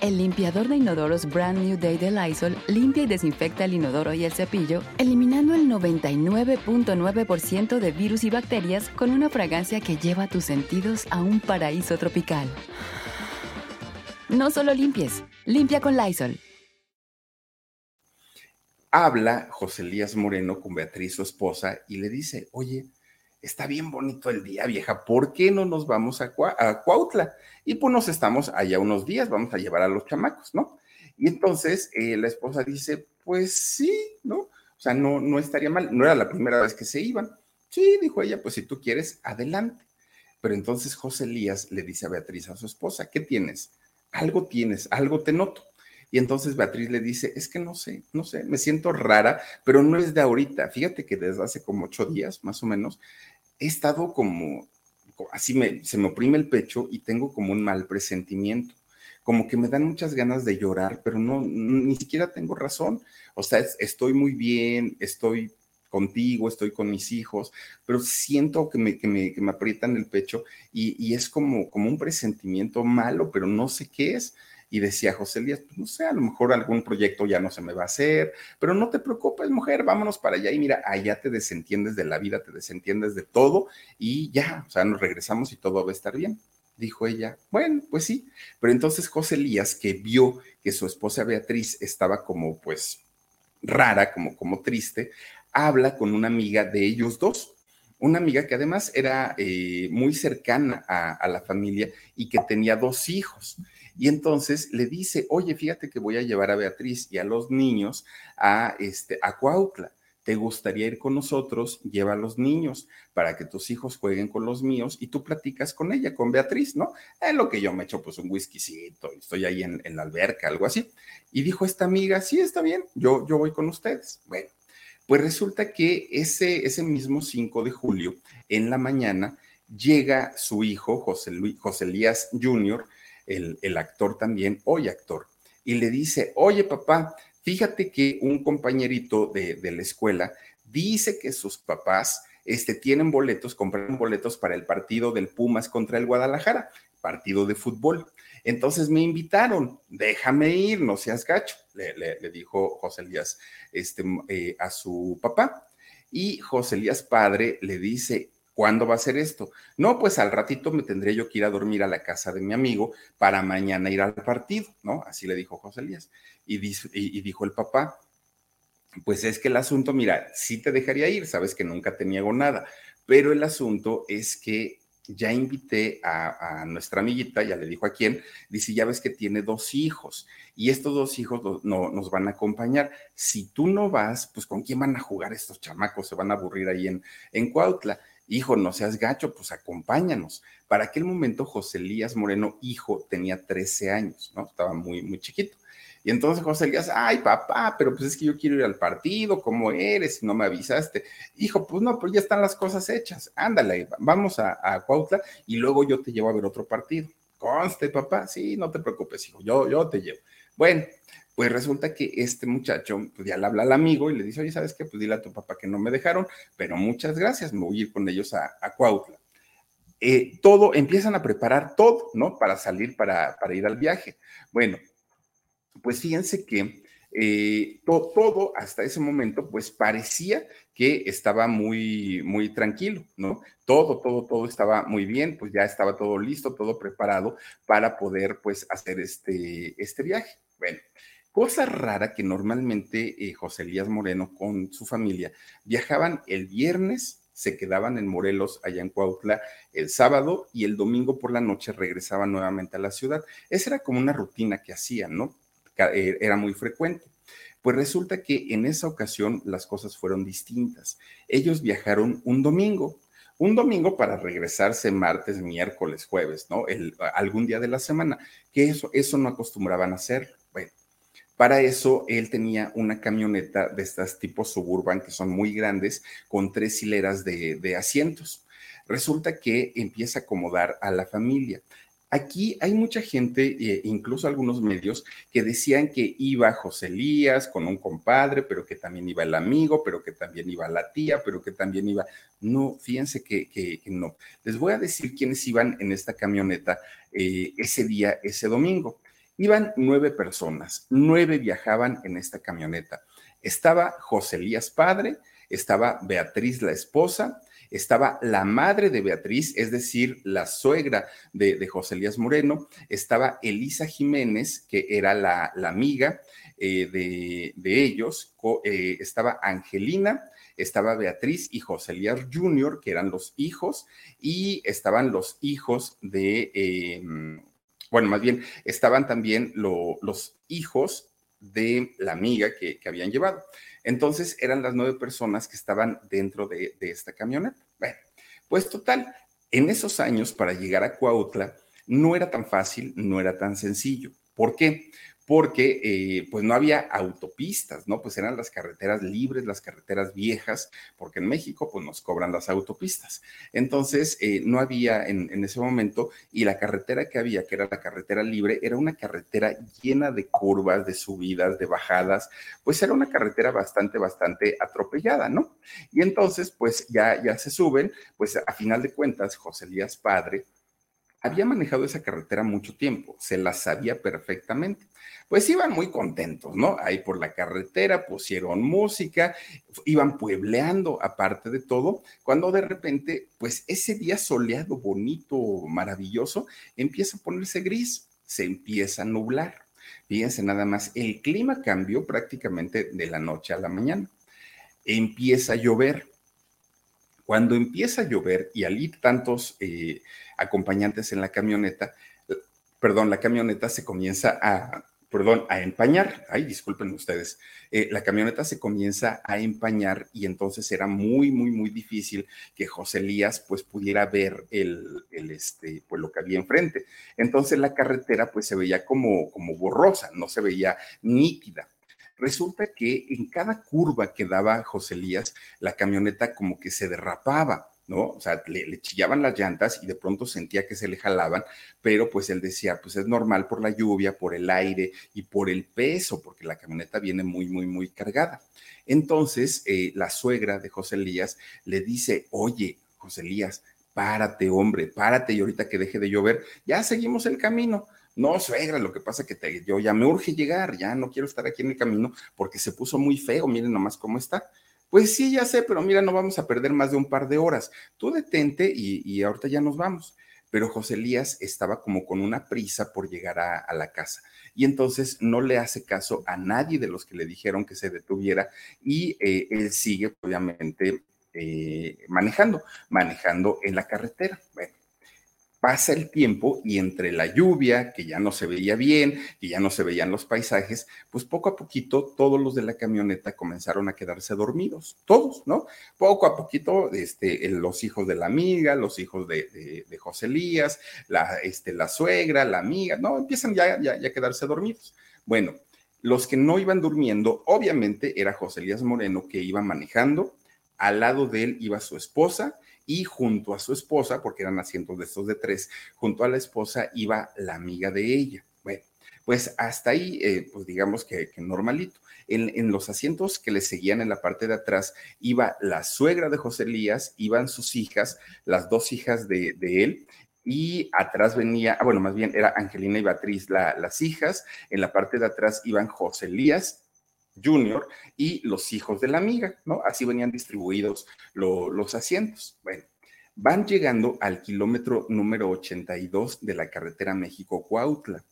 El limpiador de inodoros Brand New Day de Lysol limpia y desinfecta el inodoro y el cepillo, eliminando el 99.9% de virus y bacterias con una fragancia que lleva tus sentidos a un paraíso tropical. No solo limpies, limpia con Lysol. Habla José Elías Moreno con Beatriz, su esposa, y le dice, oye, está bien bonito el día, vieja, ¿por qué no nos vamos a, Cuautla? Y pues nos estamos allá unos días, vamos a llevar a los chamacos, ¿no? Y entonces eh, la esposa dice, pues sí, ¿no? O sea, no, no estaría mal, no era la primera vez que se iban. Sí, dijo ella, pues si tú quieres, adelante. Pero entonces José Elías le dice a Beatriz, a su esposa, ¿qué tienes? Algo tienes, algo te noto. Y entonces Beatriz le dice, es que no sé, no sé, me siento rara, pero no es de ahorita. Fíjate que desde hace como ocho días, más o menos, he estado como, así me, se me oprime el pecho y tengo como un mal presentimiento. Como que me dan muchas ganas de llorar, pero no, ni siquiera tengo razón. O sea, estoy muy bien, estoy contigo, estoy con mis hijos, pero siento que me, que me, que me aprietan el pecho y, y, es como, como un presentimiento malo, pero no sé qué es. Y decía José Elías, pues no sé, a lo mejor algún proyecto ya no se me va a hacer, pero no te preocupes, mujer, vámonos para allá y mira, allá te desentiendes de la vida, te desentiendes de todo y ya, o sea, nos regresamos y todo va a estar bien. Dijo ella, bueno, pues sí, pero entonces José Elías, que vio que su esposa Beatriz estaba como pues rara, como, como triste, habla con una amiga de ellos dos, una amiga que además era eh, muy cercana a, a, la familia y que tenía dos hijos. Y entonces le dice, oye, fíjate que voy a llevar a Beatriz y a los niños a, este, a Cuautla. ¿Te gustaría ir con nosotros? Lleva a los niños para que tus hijos jueguen con los míos y tú platicas con ella, con Beatriz, ¿no? En lo que yo me echo pues un whiskycito estoy ahí en, en la alberca, algo así. Y dijo esta amiga, sí, está bien, yo, yo voy con ustedes. Bueno, pues resulta que ese, ese mismo 5 de julio, en la mañana, llega su hijo, José, Luis, José Elías Jr., el, actor también, hoy actor, y le dice, oye papá, fíjate que un compañerito de, la escuela dice que sus papás este, tienen boletos, compraron boletos para el partido del Pumas contra el Guadalajara, partido de fútbol. Entonces me invitaron, déjame ir, no seas gacho, le dijo José Elías este, eh, a su papá. Y José Elías padre le dice, ¿cuándo va a ser esto? No, pues al ratito me tendré yo que ir a dormir a la casa de mi amigo para mañana ir al partido, ¿no? Así le dijo José Elías. Y, dijo el papá, pues es que el asunto, mira, sí te dejaría ir, sabes que nunca te niego nada, pero el asunto es que ya invité a, nuestra amiguita, ya le dijo a quién, dice, ya ves que tiene dos hijos y estos dos hijos no, no, nos van a acompañar. Si tú no vas, pues con quién van a jugar estos chamacos, se van a aburrir ahí en Cuautla. Hijo, no seas gacho, pues acompáñanos. Para aquel momento, José Elías Moreno, hijo, tenía 13 años, ¿no? Estaba muy, muy chiquito. Y entonces José Elías, ay papá, pero pues es que yo quiero ir al partido, ¿cómo eres? No me avisaste. Hijo, pues no, pues ya están las cosas hechas. Ándale, vamos a, a Cuautla y luego yo te llevo a ver otro partido. Conste, papá, sí, no te preocupes, hijo, yo, yo te llevo. Bueno, pues resulta que este muchacho pues ya le habla al amigo y le dice, oye, ¿sabes qué? Pues dile a tu papá que no me dejaron, pero muchas gracias, me voy a ir con ellos a, a Cuautla. Eh, todo, empiezan a preparar todo, ¿no? Para salir, para, para ir al viaje. Bueno, pues fíjense que eh, to, todo hasta ese momento, pues parecía que estaba muy, muy tranquilo, ¿no? Todo, todo, todo estaba muy bien, pues ya estaba todo listo, todo preparado para poder, pues, hacer este, este viaje. Bueno, cosa rara que normalmente eh, José Elías Moreno con su familia viajaban el viernes, se quedaban en Morelos, allá en Cuautla, el sábado y el domingo por la noche regresaban nuevamente a la ciudad. Esa era como una rutina que hacían, ¿no? Eh, era muy frecuente. Pues resulta que en esa ocasión las cosas fueron distintas. Ellos viajaron un domingo, un domingo para regresarse martes, miércoles, jueves, ¿no? El, algún día de la semana, que eso, eso no acostumbraban a hacer. Para eso él tenía una camioneta de estas tipos suburban que son muy grandes, con tres hileras de, asientos. Resulta que empieza a acomodar a la familia. Aquí hay mucha gente, eh, incluso algunos medios, que decían que iba José Elías con un compadre, pero que también iba el amigo, pero que también iba la tía, pero que también iba... No, fíjense que no. Les voy a decir quiénes iban en esta camioneta eh, ese día, ese domingo. Iban nueve personas, nueve viajaban en esta camioneta. Estaba José Elías padre, estaba Beatriz la esposa, estaba la madre de Beatriz, es decir, la suegra de, de José Elías Moreno, estaba Elisa Jiménez, que era la, la amiga eh, de, de, ellos, eh, estaba Angelina, estaba Beatriz y José Elías Jr., que eran los hijos, y estaban los hijos de, eh, bueno, más bien, estaban también lo, los hijos de la amiga que, habían llevado. Entonces eran las nueve personas que estaban dentro de, de esta camioneta. Bueno, pues total, en esos años para llegar a Cuautla no era tan fácil, no era tan sencillo. ¿Por qué? Porque eh, pues no había autopistas, ¿no? Pues eran las carreteras libres, las carreteras viejas, porque en México pues nos cobran las autopistas. Entonces eh, no había en, ese momento y la carretera que había, que era la carretera libre, era una carretera llena de curvas, de subidas, de bajadas, pues era una carretera bastante, bastante atropellada, ¿no? Y entonces pues ya, ya se suben, pues a final de cuentas, José Elías Padre, había manejado esa carretera mucho tiempo, se la sabía perfectamente. Pues iban muy contentos, ¿no? Ahí por la carretera pusieron música, iban puebleando aparte de todo, cuando de repente, pues ese día soleado, bonito, maravilloso, empieza a ponerse gris, se empieza a nublar. Fíjense nada más, el clima cambió prácticamente de la noche a la mañana. Empieza a llover. Cuando empieza a llover y al ir tantos... Eh, acompañantes en la camioneta, perdón, la camioneta se comienza a, perdón, a empañar. Ay, disculpen ustedes. Eh, la camioneta se comienza a empañar y entonces era muy, muy, muy difícil que José Elías pues pudiera ver el, el, este, pues lo que había enfrente. Entonces la carretera pues se veía como, como borrosa, no se veía nítida. Resulta que en cada curva que daba José Elías, la camioneta como que se derrapaba ¿no? O sea, le, chillaban las llantas y de pronto sentía que se le jalaban, pero pues él decía, pues es normal por la lluvia, por el aire y por el peso, porque la camioneta viene muy, muy, muy cargada. Entonces, eh, la suegra de José Elías le dice, oye, José Elías, párate, hombre, párate y ahorita que deje de llover, ya seguimos el camino. No, suegra, lo que pasa es que yo ya me urge llegar, ya no quiero estar aquí en el camino porque se puso muy feo, miren nomás cómo está. Pues sí, ya sé, pero mira, no vamos a perder más de un par de horas. Tú detente y, ahorita ya nos vamos. Pero José Elías estaba como con una prisa por llegar a, la casa y entonces no le hace caso a nadie de los que le dijeron que se detuviera y eh, él sigue obviamente eh, manejando, manejando en la carretera. Bueno, pasa el tiempo y entre la lluvia, que ya no se veía bien, que ya no se veían los paisajes, pues poco a poquito todos los de la camioneta comenzaron a quedarse dormidos, todos, ¿no? Poco a poquito, este, los hijos de la amiga, los hijos de, de, José Elías, la, este, la suegra, la amiga, no, empiezan ya, ya, ya a quedarse dormidos. Bueno, los que no iban durmiendo, obviamente era José Elías Moreno que iba manejando, al lado de él iba su esposa, y junto a su esposa, porque eran asientos de estos de tres, junto a la esposa iba la amiga de ella. Bueno, pues hasta ahí, eh, pues digamos que, normalito. En, los asientos que le seguían en la parte de atrás iba la suegra de José Elías, iban sus hijas, las dos hijas de, él, y atrás venía, ah, bueno, más bien era Angelina y Beatriz las hijas, en la parte de atrás iban José Elías Junior y los hijos de la amiga, ¿no? Así venían distribuidos los asientos. Bueno, van llegando al kilómetro número 82 de la carretera México-Cuautla,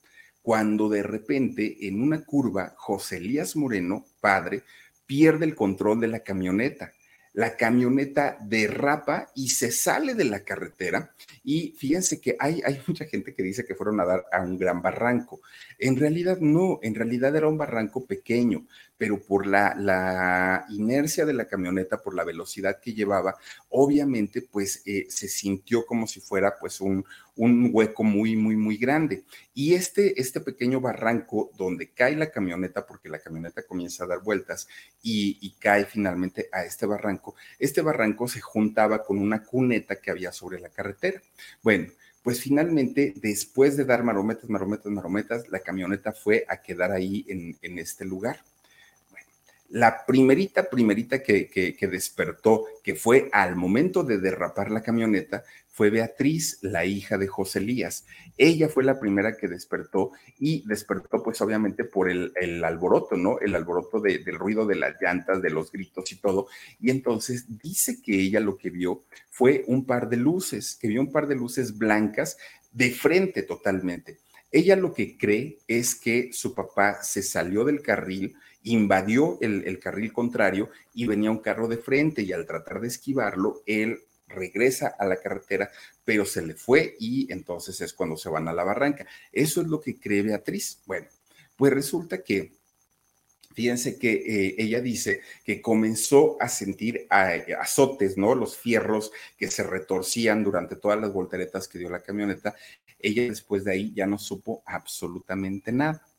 cuando de repente en una curva José Elías Moreno, padre, pierde el control de la camioneta la camioneta derrapa y se sale de la carretera. Y fíjense que hay, hay mucha gente que dice que fueron a dar a un gran barranco. En realidad no, en realidad era un barranco pequeño, pero por la, inercia de la camioneta, por la velocidad que llevaba, obviamente pues eh, se sintió como si fuera pues un, hueco muy, muy, muy grande. Y este, este pequeño barranco donde cae la camioneta, porque la camioneta comienza a dar vueltas y, cae finalmente a este barranco, este barranco se juntaba con una cuneta que había sobre la carretera. Bueno, pues finalmente, después de dar marometas, marometas, marometas, la camioneta fue a quedar ahí en este lugar. La primerita, primerita que, que, despertó, que fue al momento de derrapar la camioneta, fue Beatriz, la hija de José Elías. Ella fue la primera que despertó y despertó pues obviamente por el, alboroto, ¿no? El alboroto del ruido de las llantas, de los gritos y todo. Y entonces dice que ella lo que vio fue un par de luces, que vio un par de luces blancas de frente totalmente. Ella lo que cree es que su papá se salió del carril, invadió el, carril contrario y venía un carro de frente y al tratar de esquivarlo, él regresa a la carretera, pero se le fue y entonces es cuando se van a la barranca. Eso es lo que cree Beatriz. Bueno, pues resulta que, fíjense que eh, ella dice que comenzó a sentir azotes, ¿no? Los fierros que se retorcían durante todas las volteretas que dio la camioneta. Ella después de ahí ya no supo absolutamente nada.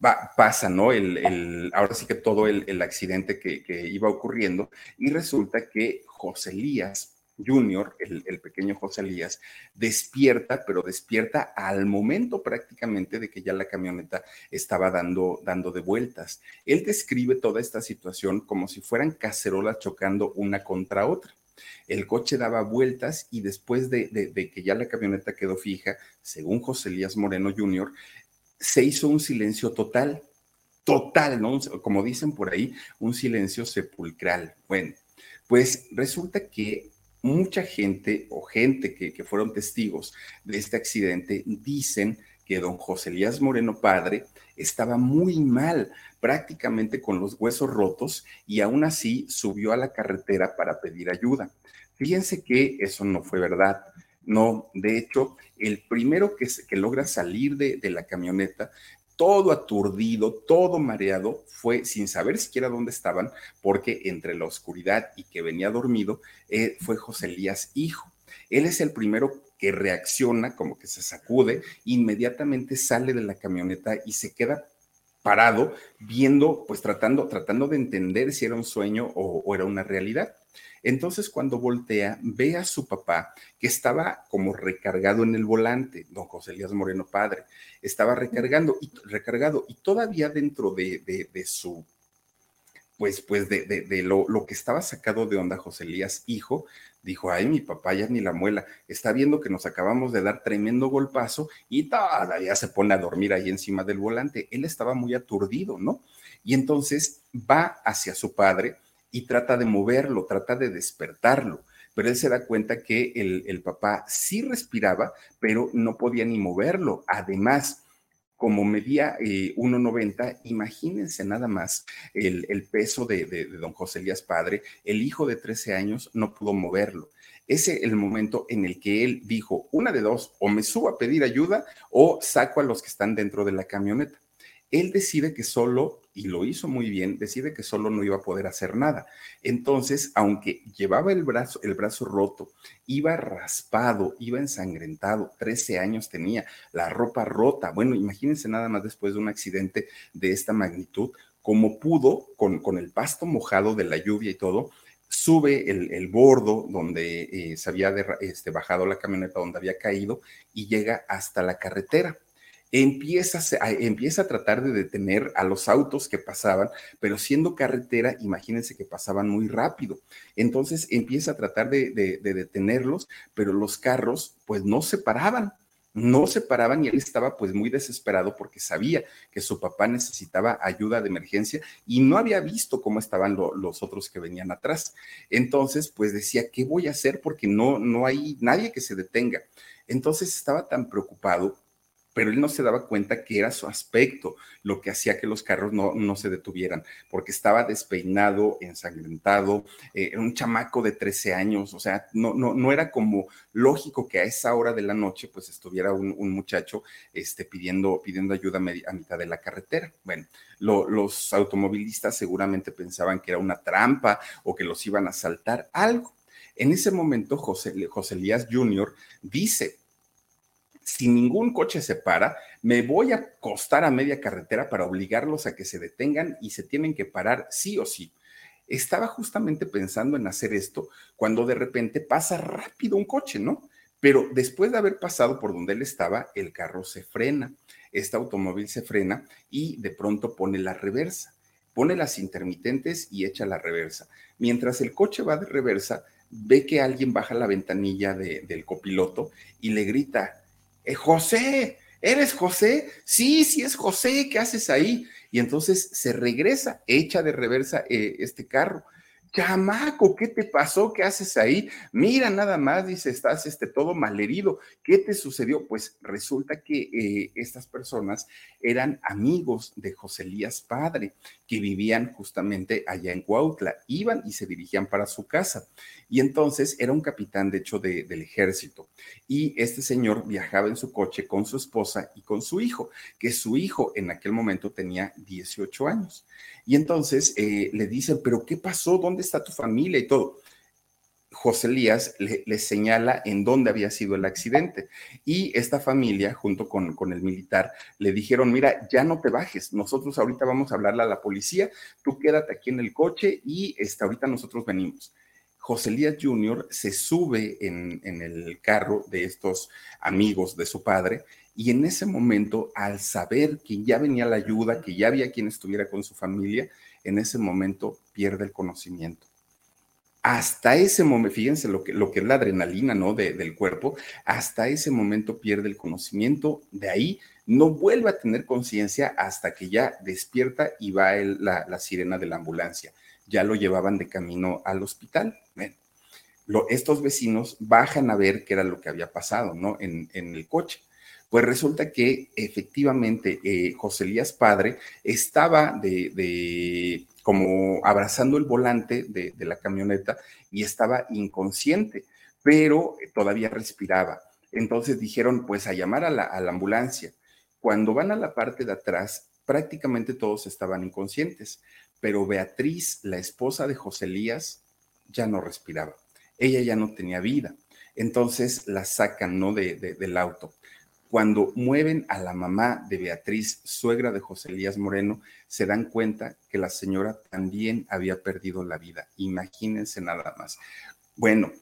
Pasa, ¿no? El, ahora sí que todo el, accidente que, iba ocurriendo y resulta que José Elías Junior, el, pequeño José Elías, despierta, pero despierta al momento prácticamente de que ya la camioneta estaba dando, dando de vueltas. Él describe toda esta situación como si fueran cacerolas chocando una contra otra. El coche daba vueltas y después de, de, que ya la camioneta quedó fija, según José Elías Moreno Jr., se hizo un silencio total, total, ¿no? Como dicen por ahí, un silencio sepulcral. Bueno, pues resulta que mucha gente o gente que, fueron testigos de este accidente dicen que don José Elías Moreno padre estaba muy mal, prácticamente con los huesos rotos y aún así subió a la carretera para pedir ayuda. Fíjense que eso no fue verdad. No, de hecho, el primero que, que logra salir de, de, la camioneta todo aturdido, todo mareado, fue sin saber siquiera dónde estaban, porque entre la oscuridad y que venía dormido, eh, fue José Elías hijo. Él es el primero que reacciona, como que se sacude, inmediatamente sale de la camioneta y se queda parado, viendo, pues tratando, tratando de entender si era un sueño o era una realidad. Entonces, cuando voltea, ve a su papá que estaba como recargado en el volante, don José Elías Moreno padre, estaba recargando y recargado y todavía dentro de, de, su, pues, pues de, de lo, lo, que estaba sacado de onda José Elías hijo, dijo, ay, mi papá ya ni la muela, está viendo que nos acabamos de dar tremendo golpazo y todavía se pone a dormir ahí encima del volante. Él estaba muy aturdido, ¿no? Y entonces va hacia su padre y trata de moverlo, trata de despertarlo. Pero él se da cuenta que el, papá sí respiraba, pero no podía ni moverlo. Además, como medía 1,90, eh, imagínense nada más el, peso de, de, don José Elías Padre, el hijo de 13 años no pudo moverlo. Ese es el momento en el que él dijo, una de dos, o me subo a pedir ayuda o saco a los que están dentro de la camioneta él decide que solo, y lo hizo muy bien, decide que solo no iba a poder hacer nada. Entonces, aunque llevaba el brazo, el brazo roto, iba raspado, iba ensangrentado, 13 años tenía, la ropa rota. Bueno, imagínense nada más después de un accidente de esta magnitud, como pudo, con, con el pasto mojado de la lluvia y todo, sube el, bordo donde eh, se había este, bajado la camioneta, donde había caído, y llega hasta la carretera empieza a, empieza a tratar de detener a los autos que pasaban, pero siendo carretera, imagínense que pasaban muy rápido. Entonces empieza a tratar de, detenerlos, pero los carros pues no se paraban no se paraban y él estaba pues muy desesperado porque sabía que su papá necesitaba ayuda de emergencia y no había visto cómo estaban los otros que venían atrás. Entonces pues decía, ¿qué voy a hacer? Porque no, no hay nadie que se detenga. Entonces estaba tan preocupado pero él no se daba cuenta que era su aspecto lo que hacía que los carros no, no se detuvieran, porque estaba despeinado, ensangrentado, eh, un chamaco de 13 años, o sea, no, no, no era como lógico que a esa hora de la noche pues estuviera un, muchacho este, pidiendo, pidiendo ayuda a, mitad de la carretera. Bueno, los automovilistas seguramente pensaban que era una trampa o que los iban a saltar, algo. En ese momento, José, José Elías Jr. dice, si ningún coche se para, me voy a acostar a media carretera para obligarlos a que se detengan y se tienen que parar sí o sí. Estaba justamente pensando en hacer esto cuando de repente pasa rápido un coche, ¿no? Pero después de haber pasado por donde él estaba, el carro se frena, este automóvil se frena y de pronto pone la reversa, pone las intermitentes y echa la reversa. Mientras el coche va de reversa, ve que alguien baja la ventanilla del copiloto y le grita, eh, José, ¿eres José? Sí, sí es José, ¿qué haces ahí? Y entonces se regresa, echa de reversa eh, este carro. Chamaco, ¿qué te pasó? ¿Qué haces ahí? Mira, nada más, dice, estás este, todo malherido. ¿Qué te sucedió? Pues resulta que eh, estas personas eran amigos de José Elías Padre, que vivían justamente allá en Cuautla. Iban y se dirigían para su casa. Y entonces era un capitán, de hecho, del ejército. Y este señor viajaba en su coche con su esposa y con su hijo, que su hijo en aquel momento tenía 18 años. Y entonces eh, le dicen, pero ¿qué pasó? ¿Dónde está tu familia y todo? José Elías le, señala en dónde había sido el accidente. Y esta familia, junto con, con, el militar, le dijeron, mira, ya no te bajes, nosotros ahorita vamos a hablarle a la policía, tú quédate aquí en el coche y este, ahorita nosotros venimos. José Elías Jr. se sube en, en el carro de estos amigos de su padre y en ese momento, al saber que ya venía la ayuda, que ya había quien estuviera con su familia, en ese momento pierde el conocimiento. Hasta ese momento, fíjense lo que, lo que es la adrenalina ¿no? del cuerpo, hasta ese momento pierde el conocimiento, de ahí no vuelve a tener conciencia hasta que ya despierta y va la, sirena de la ambulancia. Ya lo llevaban de camino al hospital. estos vecinos bajan a ver qué era lo que había pasado ¿no? en, en el coche pues resulta que efectivamente eh, José Elías Padre estaba de, como abrazando el volante de, la camioneta y estaba inconsciente, pero todavía respiraba. Entonces dijeron, pues a llamar a la, ambulancia. Cuando van a la parte de atrás, prácticamente todos estaban inconscientes, pero Beatriz, la esposa de José Elías, ya no respiraba. Ella ya no tenía vida. Entonces la sacan, ¿no? De, del auto. Cuando mueven a la mamá de Beatriz, suegra de José Elías Moreno, se dan cuenta que la señora también había perdido la vida. Imagínense nada más. Bueno,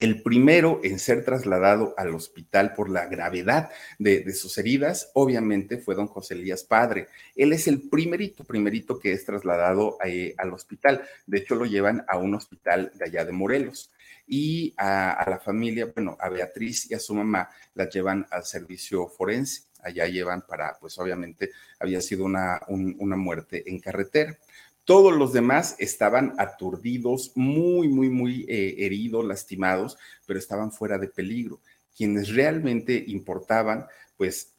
el primero en ser trasladado al hospital por la gravedad de, sus heridas, obviamente, fue don José Elías Padre. Él es el primerito, primerito que es trasladado eh, al hospital. De hecho, lo llevan a un hospital de allá de Morelos y a, la familia, bueno, a Beatriz y a su mamá las llevan al servicio forense. Allá llevan para, pues obviamente había sido una, una muerte en carretera. Todos los demás estaban aturdidos, muy, muy, muy eh, heridos, lastimados, pero estaban fuera de peligro. Quienes realmente importaban, pues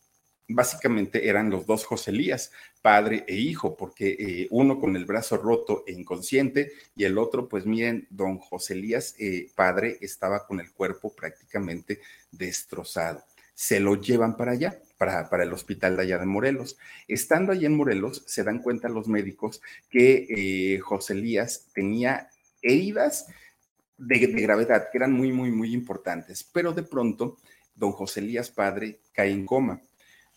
básicamente eran los dos Joselías, padre e hijo, porque eh, uno con el brazo roto e inconsciente y el otro, pues miren, don Joselías, eh, padre, estaba con el cuerpo prácticamente destrozado. Se lo llevan para allá, para, para, el hospital de allá de Morelos. Estando allá en Morelos, se dan cuenta los médicos que eh, Joselías tenía heridas de, de gravedad, que eran muy, muy, muy importantes, pero de pronto, don Joselías, padre, cae en coma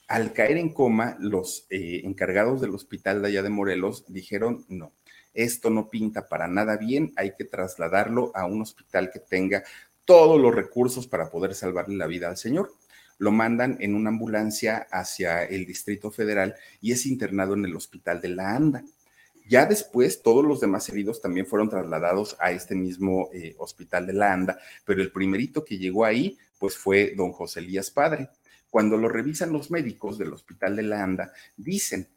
al caer en coma, los eh, encargados del hospital de allá de Morelos dijeron, no, esto no pinta para nada bien, hay que trasladarlo a un hospital que tenga todos los recursos para poder salvarle la vida al señor. Lo mandan en una ambulancia hacia el Distrito Federal y es internado en el hospital de la Anda. Ya después, todos los demás heridos también fueron trasladados a este mismo eh, hospital de la Anda, pero el primerito que llegó ahí, pues fue don José Elías Padre cuando lo revisan los médicos del Hospital de la Anda, dicen,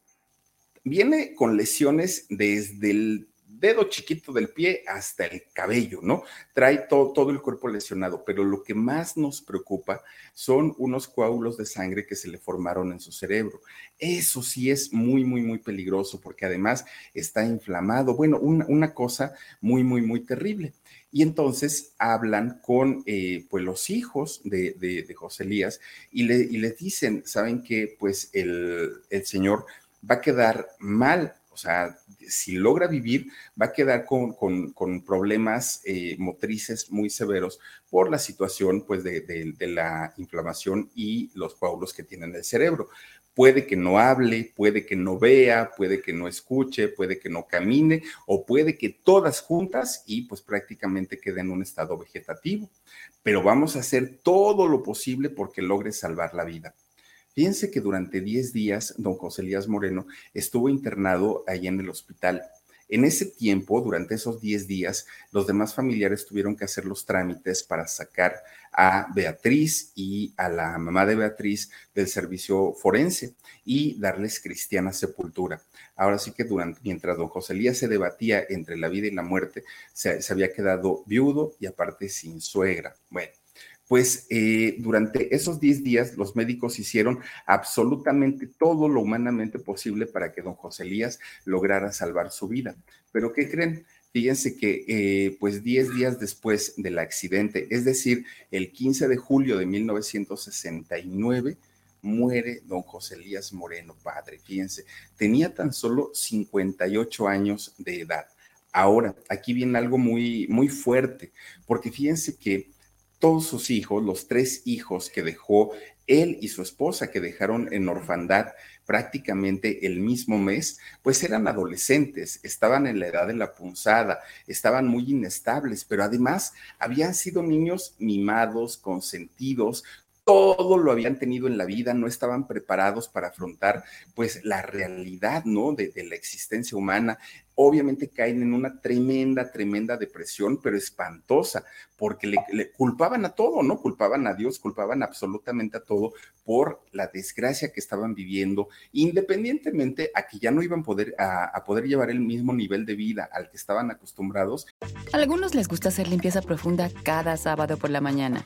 viene con lesiones desde el dedo chiquito del pie hasta el cabello, ¿no? Trae todo el cuerpo lesionado, pero lo que más nos preocupa son unos coágulos de sangre que se le formaron en su cerebro. Eso sí es muy, muy, muy peligroso porque además está inflamado. Bueno, una, cosa muy, muy, muy terrible. Y entonces hablan con eh, pues los hijos de, José Elías y, le, les dicen, ¿saben que Pues el, el señor va a quedar mal o sea, si logra vivir, va a quedar con, problemas eh, motrices muy severos por la situación pues, de, la inflamación y los coágulos que tiene en el cerebro. Puede que no hable, puede que no vea, puede que no escuche, puede que no camine o puede que todas juntas y pues prácticamente quede en un estado vegetativo. Pero vamos a hacer todo lo posible porque logre salvar la vida. Fíjense que durante 10 días don José Elías Moreno estuvo internado ahí en el hospital. En ese tiempo, durante esos 10 días, los demás familiares tuvieron que hacer los trámites para sacar a Beatriz y a la mamá de Beatriz del servicio forense y darles cristiana sepultura. Ahora sí que durante, mientras don José Elías se debatía entre la vida y la muerte, se, se había quedado viudo y aparte sin suegra. Bueno, pues eh, durante esos 10 días los médicos hicieron absolutamente todo lo humanamente posible para que don José Elías lograra salvar su vida. Pero ¿qué creen? Fíjense que eh, pues 10 días después del accidente, es decir, el 15 de julio de 1969, muere don José Elías Moreno, padre. Fíjense, tenía tan solo 58 años de edad. Ahora, aquí viene algo muy, muy fuerte, porque fíjense que todos sus hijos, los tres hijos que dejó él y su esposa, que dejaron en orfandad prácticamente el mismo mes, pues eran adolescentes, estaban en la edad de la punzada, estaban muy inestables, pero además habían sido niños mimados, consentidos, todo lo habían tenido en la vida, no estaban preparados para afrontar pues la realidad, ¿no? De, la existencia humana. Obviamente caen en una tremenda, tremenda depresión, pero espantosa, porque le, culpaban a todo, ¿no? Culpaban a Dios, culpaban absolutamente a todo por la desgracia que estaban viviendo, independientemente a que ya no iban poder, a, a poder llevar el mismo nivel de vida al que estaban acostumbrados. A algunos les gusta hacer limpieza profunda cada sábado por la mañana.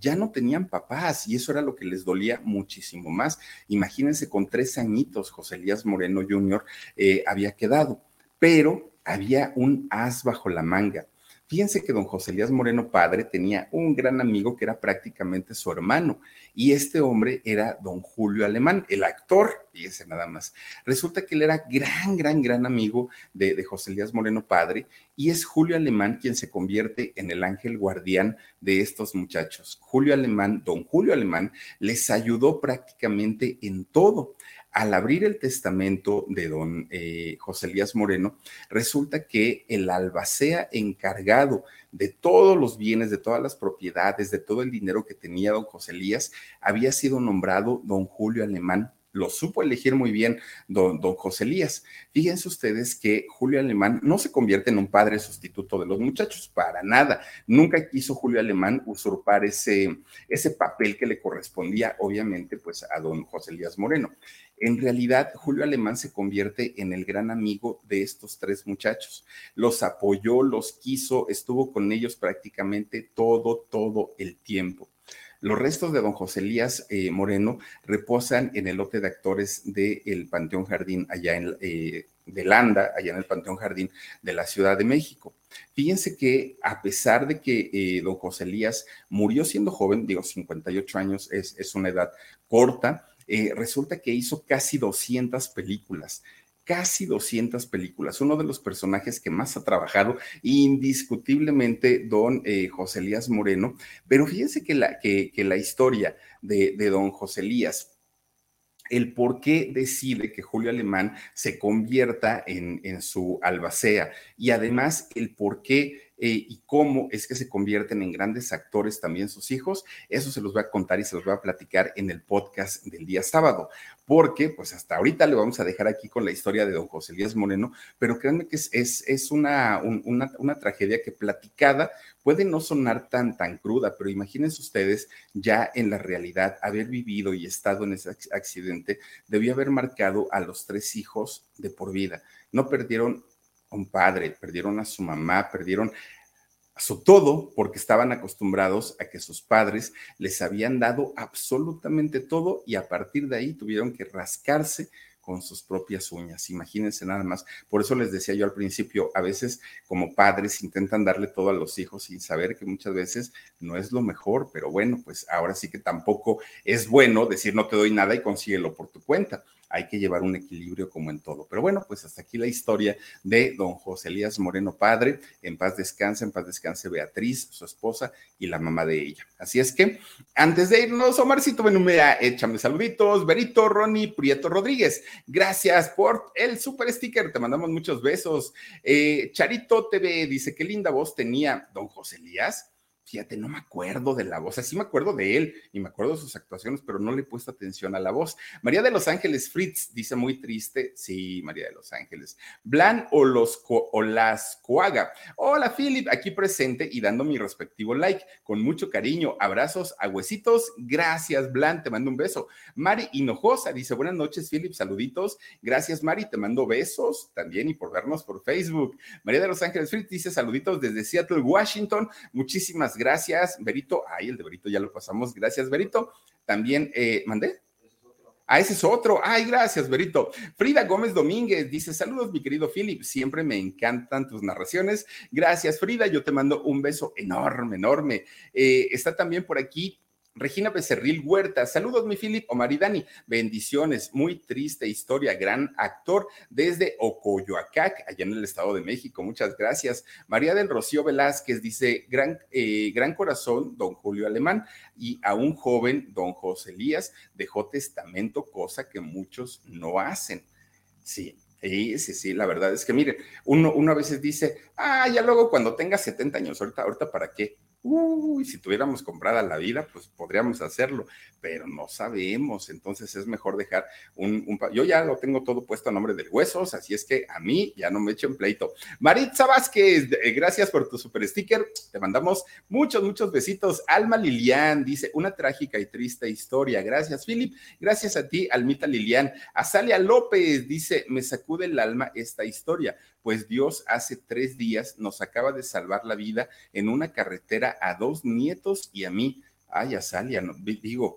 ya no tenían papás y eso era lo que les dolía muchísimo más. Imagínense, con tres añitos, José Elías Moreno Jr. Eh, había quedado, pero había un as bajo la manga. Fíjense que don José Elías Moreno padre tenía un gran amigo que era prácticamente su hermano y este hombre era don Julio Alemán, el actor, fíjense nada más. Resulta que él era gran, gran, gran amigo de, de José Elías Moreno padre y es Julio Alemán quien se convierte en el ángel guardián de estos muchachos. Julio Alemán, don Julio Alemán, les ayudó prácticamente en todo al abrir el testamento de don eh, José Elías Moreno, resulta que el albacea encargado de todos los bienes, de todas las propiedades, de todo el dinero que tenía don José Elías, había sido nombrado don Julio Alemán lo supo elegir muy bien don, don, José Elías. Fíjense ustedes que Julio Alemán no se convierte en un padre sustituto de los muchachos, para nada. Nunca quiso Julio Alemán usurpar ese, ese papel que le correspondía, obviamente, pues a don José Elías Moreno. En realidad, Julio Alemán se convierte en el gran amigo de estos tres muchachos. Los apoyó, los quiso, estuvo con ellos prácticamente todo, todo el tiempo. Los restos de don José Elías eh, Moreno reposan en el lote de actores del Panteón Jardín, allá en eh, de Landa, allá en el Panteón Jardín de la Ciudad de México. Fíjense que a pesar de que eh, don José Elías murió siendo joven, digo, 58 años es, es una edad corta, resulta que hizo casi 200 películas casi 200 películas, uno de los personajes que más ha trabajado, indiscutiblemente don eh, José Elías Moreno, pero fíjense que la, que, la historia de, de, don José Elías, el por qué decide que Julio Alemán se convierta en, en su albacea y además el por qué eh, y cómo es que se convierten en grandes actores también sus hijos. Eso se los voy a contar y se los voy a platicar en el podcast del día sábado, porque pues hasta ahorita le vamos a dejar aquí con la historia de don José Elías Moreno, pero créanme que es, es, una, una, una tragedia que platicada puede no sonar tan, tan cruda, pero imagínense ustedes ya en la realidad haber vivido y estado en ese accidente, debió haber marcado a los tres hijos de por vida. No perdieron un padre, perdieron a su mamá, perdieron a su todo porque estaban acostumbrados a que sus padres les habían dado absolutamente todo y a partir de ahí tuvieron que rascarse con sus propias uñas. Imagínense nada más. Por eso les decía yo al principio, a veces como padres intentan darle todo a los hijos sin saber que muchas veces no es lo mejor, pero bueno, pues ahora sí que tampoco es bueno decir no te doy nada y consíguelo por tu cuenta. Hay que llevar un equilibrio como en todo. Pero bueno, pues hasta aquí la historia de don José Elías Moreno Padre. En paz descanse, en paz descanse Beatriz, su esposa y la mamá de ella. Así es que antes de irnos, Omarcito Benumea, échame saluditos. Berito, Ronnie, Prieto Rodríguez, gracias por el super sticker. Te mandamos muchos besos. Eh, Charito TV dice, qué linda voz tenía don José Elías fíjate, no me acuerdo de la voz, sí me acuerdo de él y me acuerdo de sus actuaciones, pero no le he puesto atención a la voz. María de los Ángeles Fritz dice muy triste, sí, María de los Ángeles. Blan o, los, o las Coaga. Hola, Philip, aquí presente y dando mi respectivo like, con mucho cariño. Abrazos a huesitos. Gracias, Blan, te mando un beso. Mari Hinojosa dice, buenas noches, Philip, saluditos. Gracias, Mari, te mando besos también y por vernos por Facebook. María de los Ángeles Fritz dice, saluditos desde Seattle, Washington. Muchísimas gracias, Berito. Ay, el de Berito ya lo pasamos. Gracias, Berito. También, eh, ¿mandé? Ah, ese es otro. Ay, gracias, Berito. Frida Gómez Domínguez dice: Saludos, mi querido Philip. Siempre me encantan tus narraciones. Gracias, Frida. Yo te mando un beso enorme, enorme. Eh, está también por aquí Regina Becerril Huerta, saludos mi Philip Omar y Dani, bendiciones, muy triste historia, gran actor desde Ocoyoacac, allá en el Estado de México, muchas gracias. María del Rocío Velázquez dice, gran, eh, gran corazón, don Julio Alemán, y a un joven, don José Elías, dejó testamento, cosa que muchos no hacen. Sí, Sí, sí, sí, la verdad es que miren, uno, uno a veces dice, ah, ya luego cuando tenga 70 años, ahorita, ahorita para qué, Uy, si tuviéramos comprada la vida, pues podríamos hacerlo, pero no sabemos, entonces es mejor dejar un, Yo ya lo tengo todo puesto a nombre del Huesos, así es que a mí ya no me echo en pleito. Maritza Vázquez, eh, gracias por tu super sticker, te mandamos muchos, muchos besitos. Alma Lilian dice, una trágica y triste historia, gracias Philip, gracias a ti, Almita Lilian. Azalia López dice, me sacude el alma esta historia, pues Dios hace tres días nos acaba de salvar la vida en una carretera a dos nietos y a mí. Ay, Azalia, no, digo,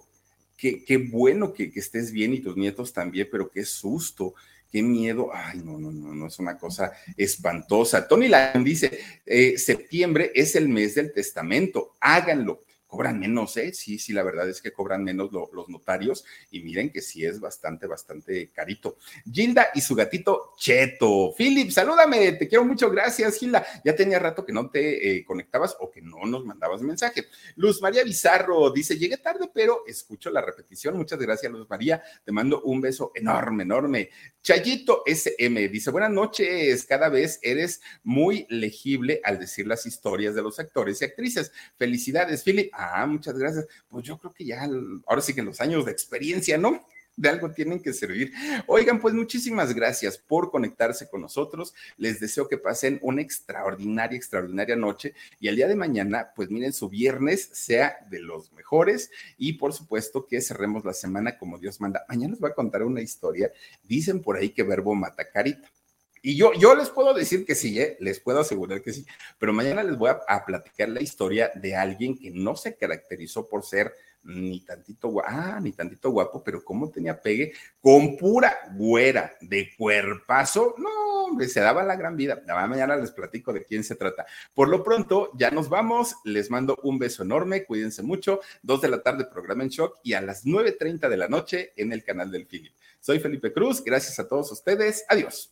qué, qué bueno que, estés bien y tus nietos también, pero qué susto qué miedo. Ay, no, no, no, no es una cosa espantosa. Tony Lang dice, eh, septiembre es el mes del testamento, háganlo cobran menos, ¿eh? Sí, sí, la verdad es que cobran menos los notarios y miren que sí es bastante, bastante carito. Gilda y su gatito Cheto. Philip, salúdame, te quiero mucho, gracias, Gilda. Ya tenía rato que no te eh, conectabas o que no nos mandabas mensaje. Luz María Bizarro dice, llegué tarde, pero escucho la repetición. Muchas gracias, Luz María. Te mando un beso enorme, enorme. Chayito SM dice, buenas noches, cada vez eres muy legible al decir las historias de los actores y actrices. Felicidades, Philip. Ah, muchas gracias. Pues yo creo que ya, ahora sí que los años de experiencia, ¿no? de algo tienen que servir. Oigan, pues muchísimas gracias por conectarse con nosotros. Les deseo que pasen una extraordinaria, extraordinaria noche y el día de mañana, pues miren, su viernes sea de los mejores y por supuesto que cerremos la semana como Dios manda. Mañana les voy a contar una historia. Dicen por ahí que verbo mata carita. Y yo, yo les puedo decir que sí, ¿eh? les puedo asegurar que sí, pero mañana les voy a platicar la historia de alguien que no se caracterizó por ser ni tantito guapo, ah, ni tantito guapo, pero cómo tenía pegue con pura güera de cuerpazo, no, hombre, se daba la gran vida. Mañana les platico de quién se trata. Por lo pronto, ya nos vamos, les mando un beso enorme, cuídense mucho, dos de la tarde programa en shock y a las 9.30 de la noche en el canal del Philip. Soy Felipe Cruz, gracias a todos ustedes, adiós.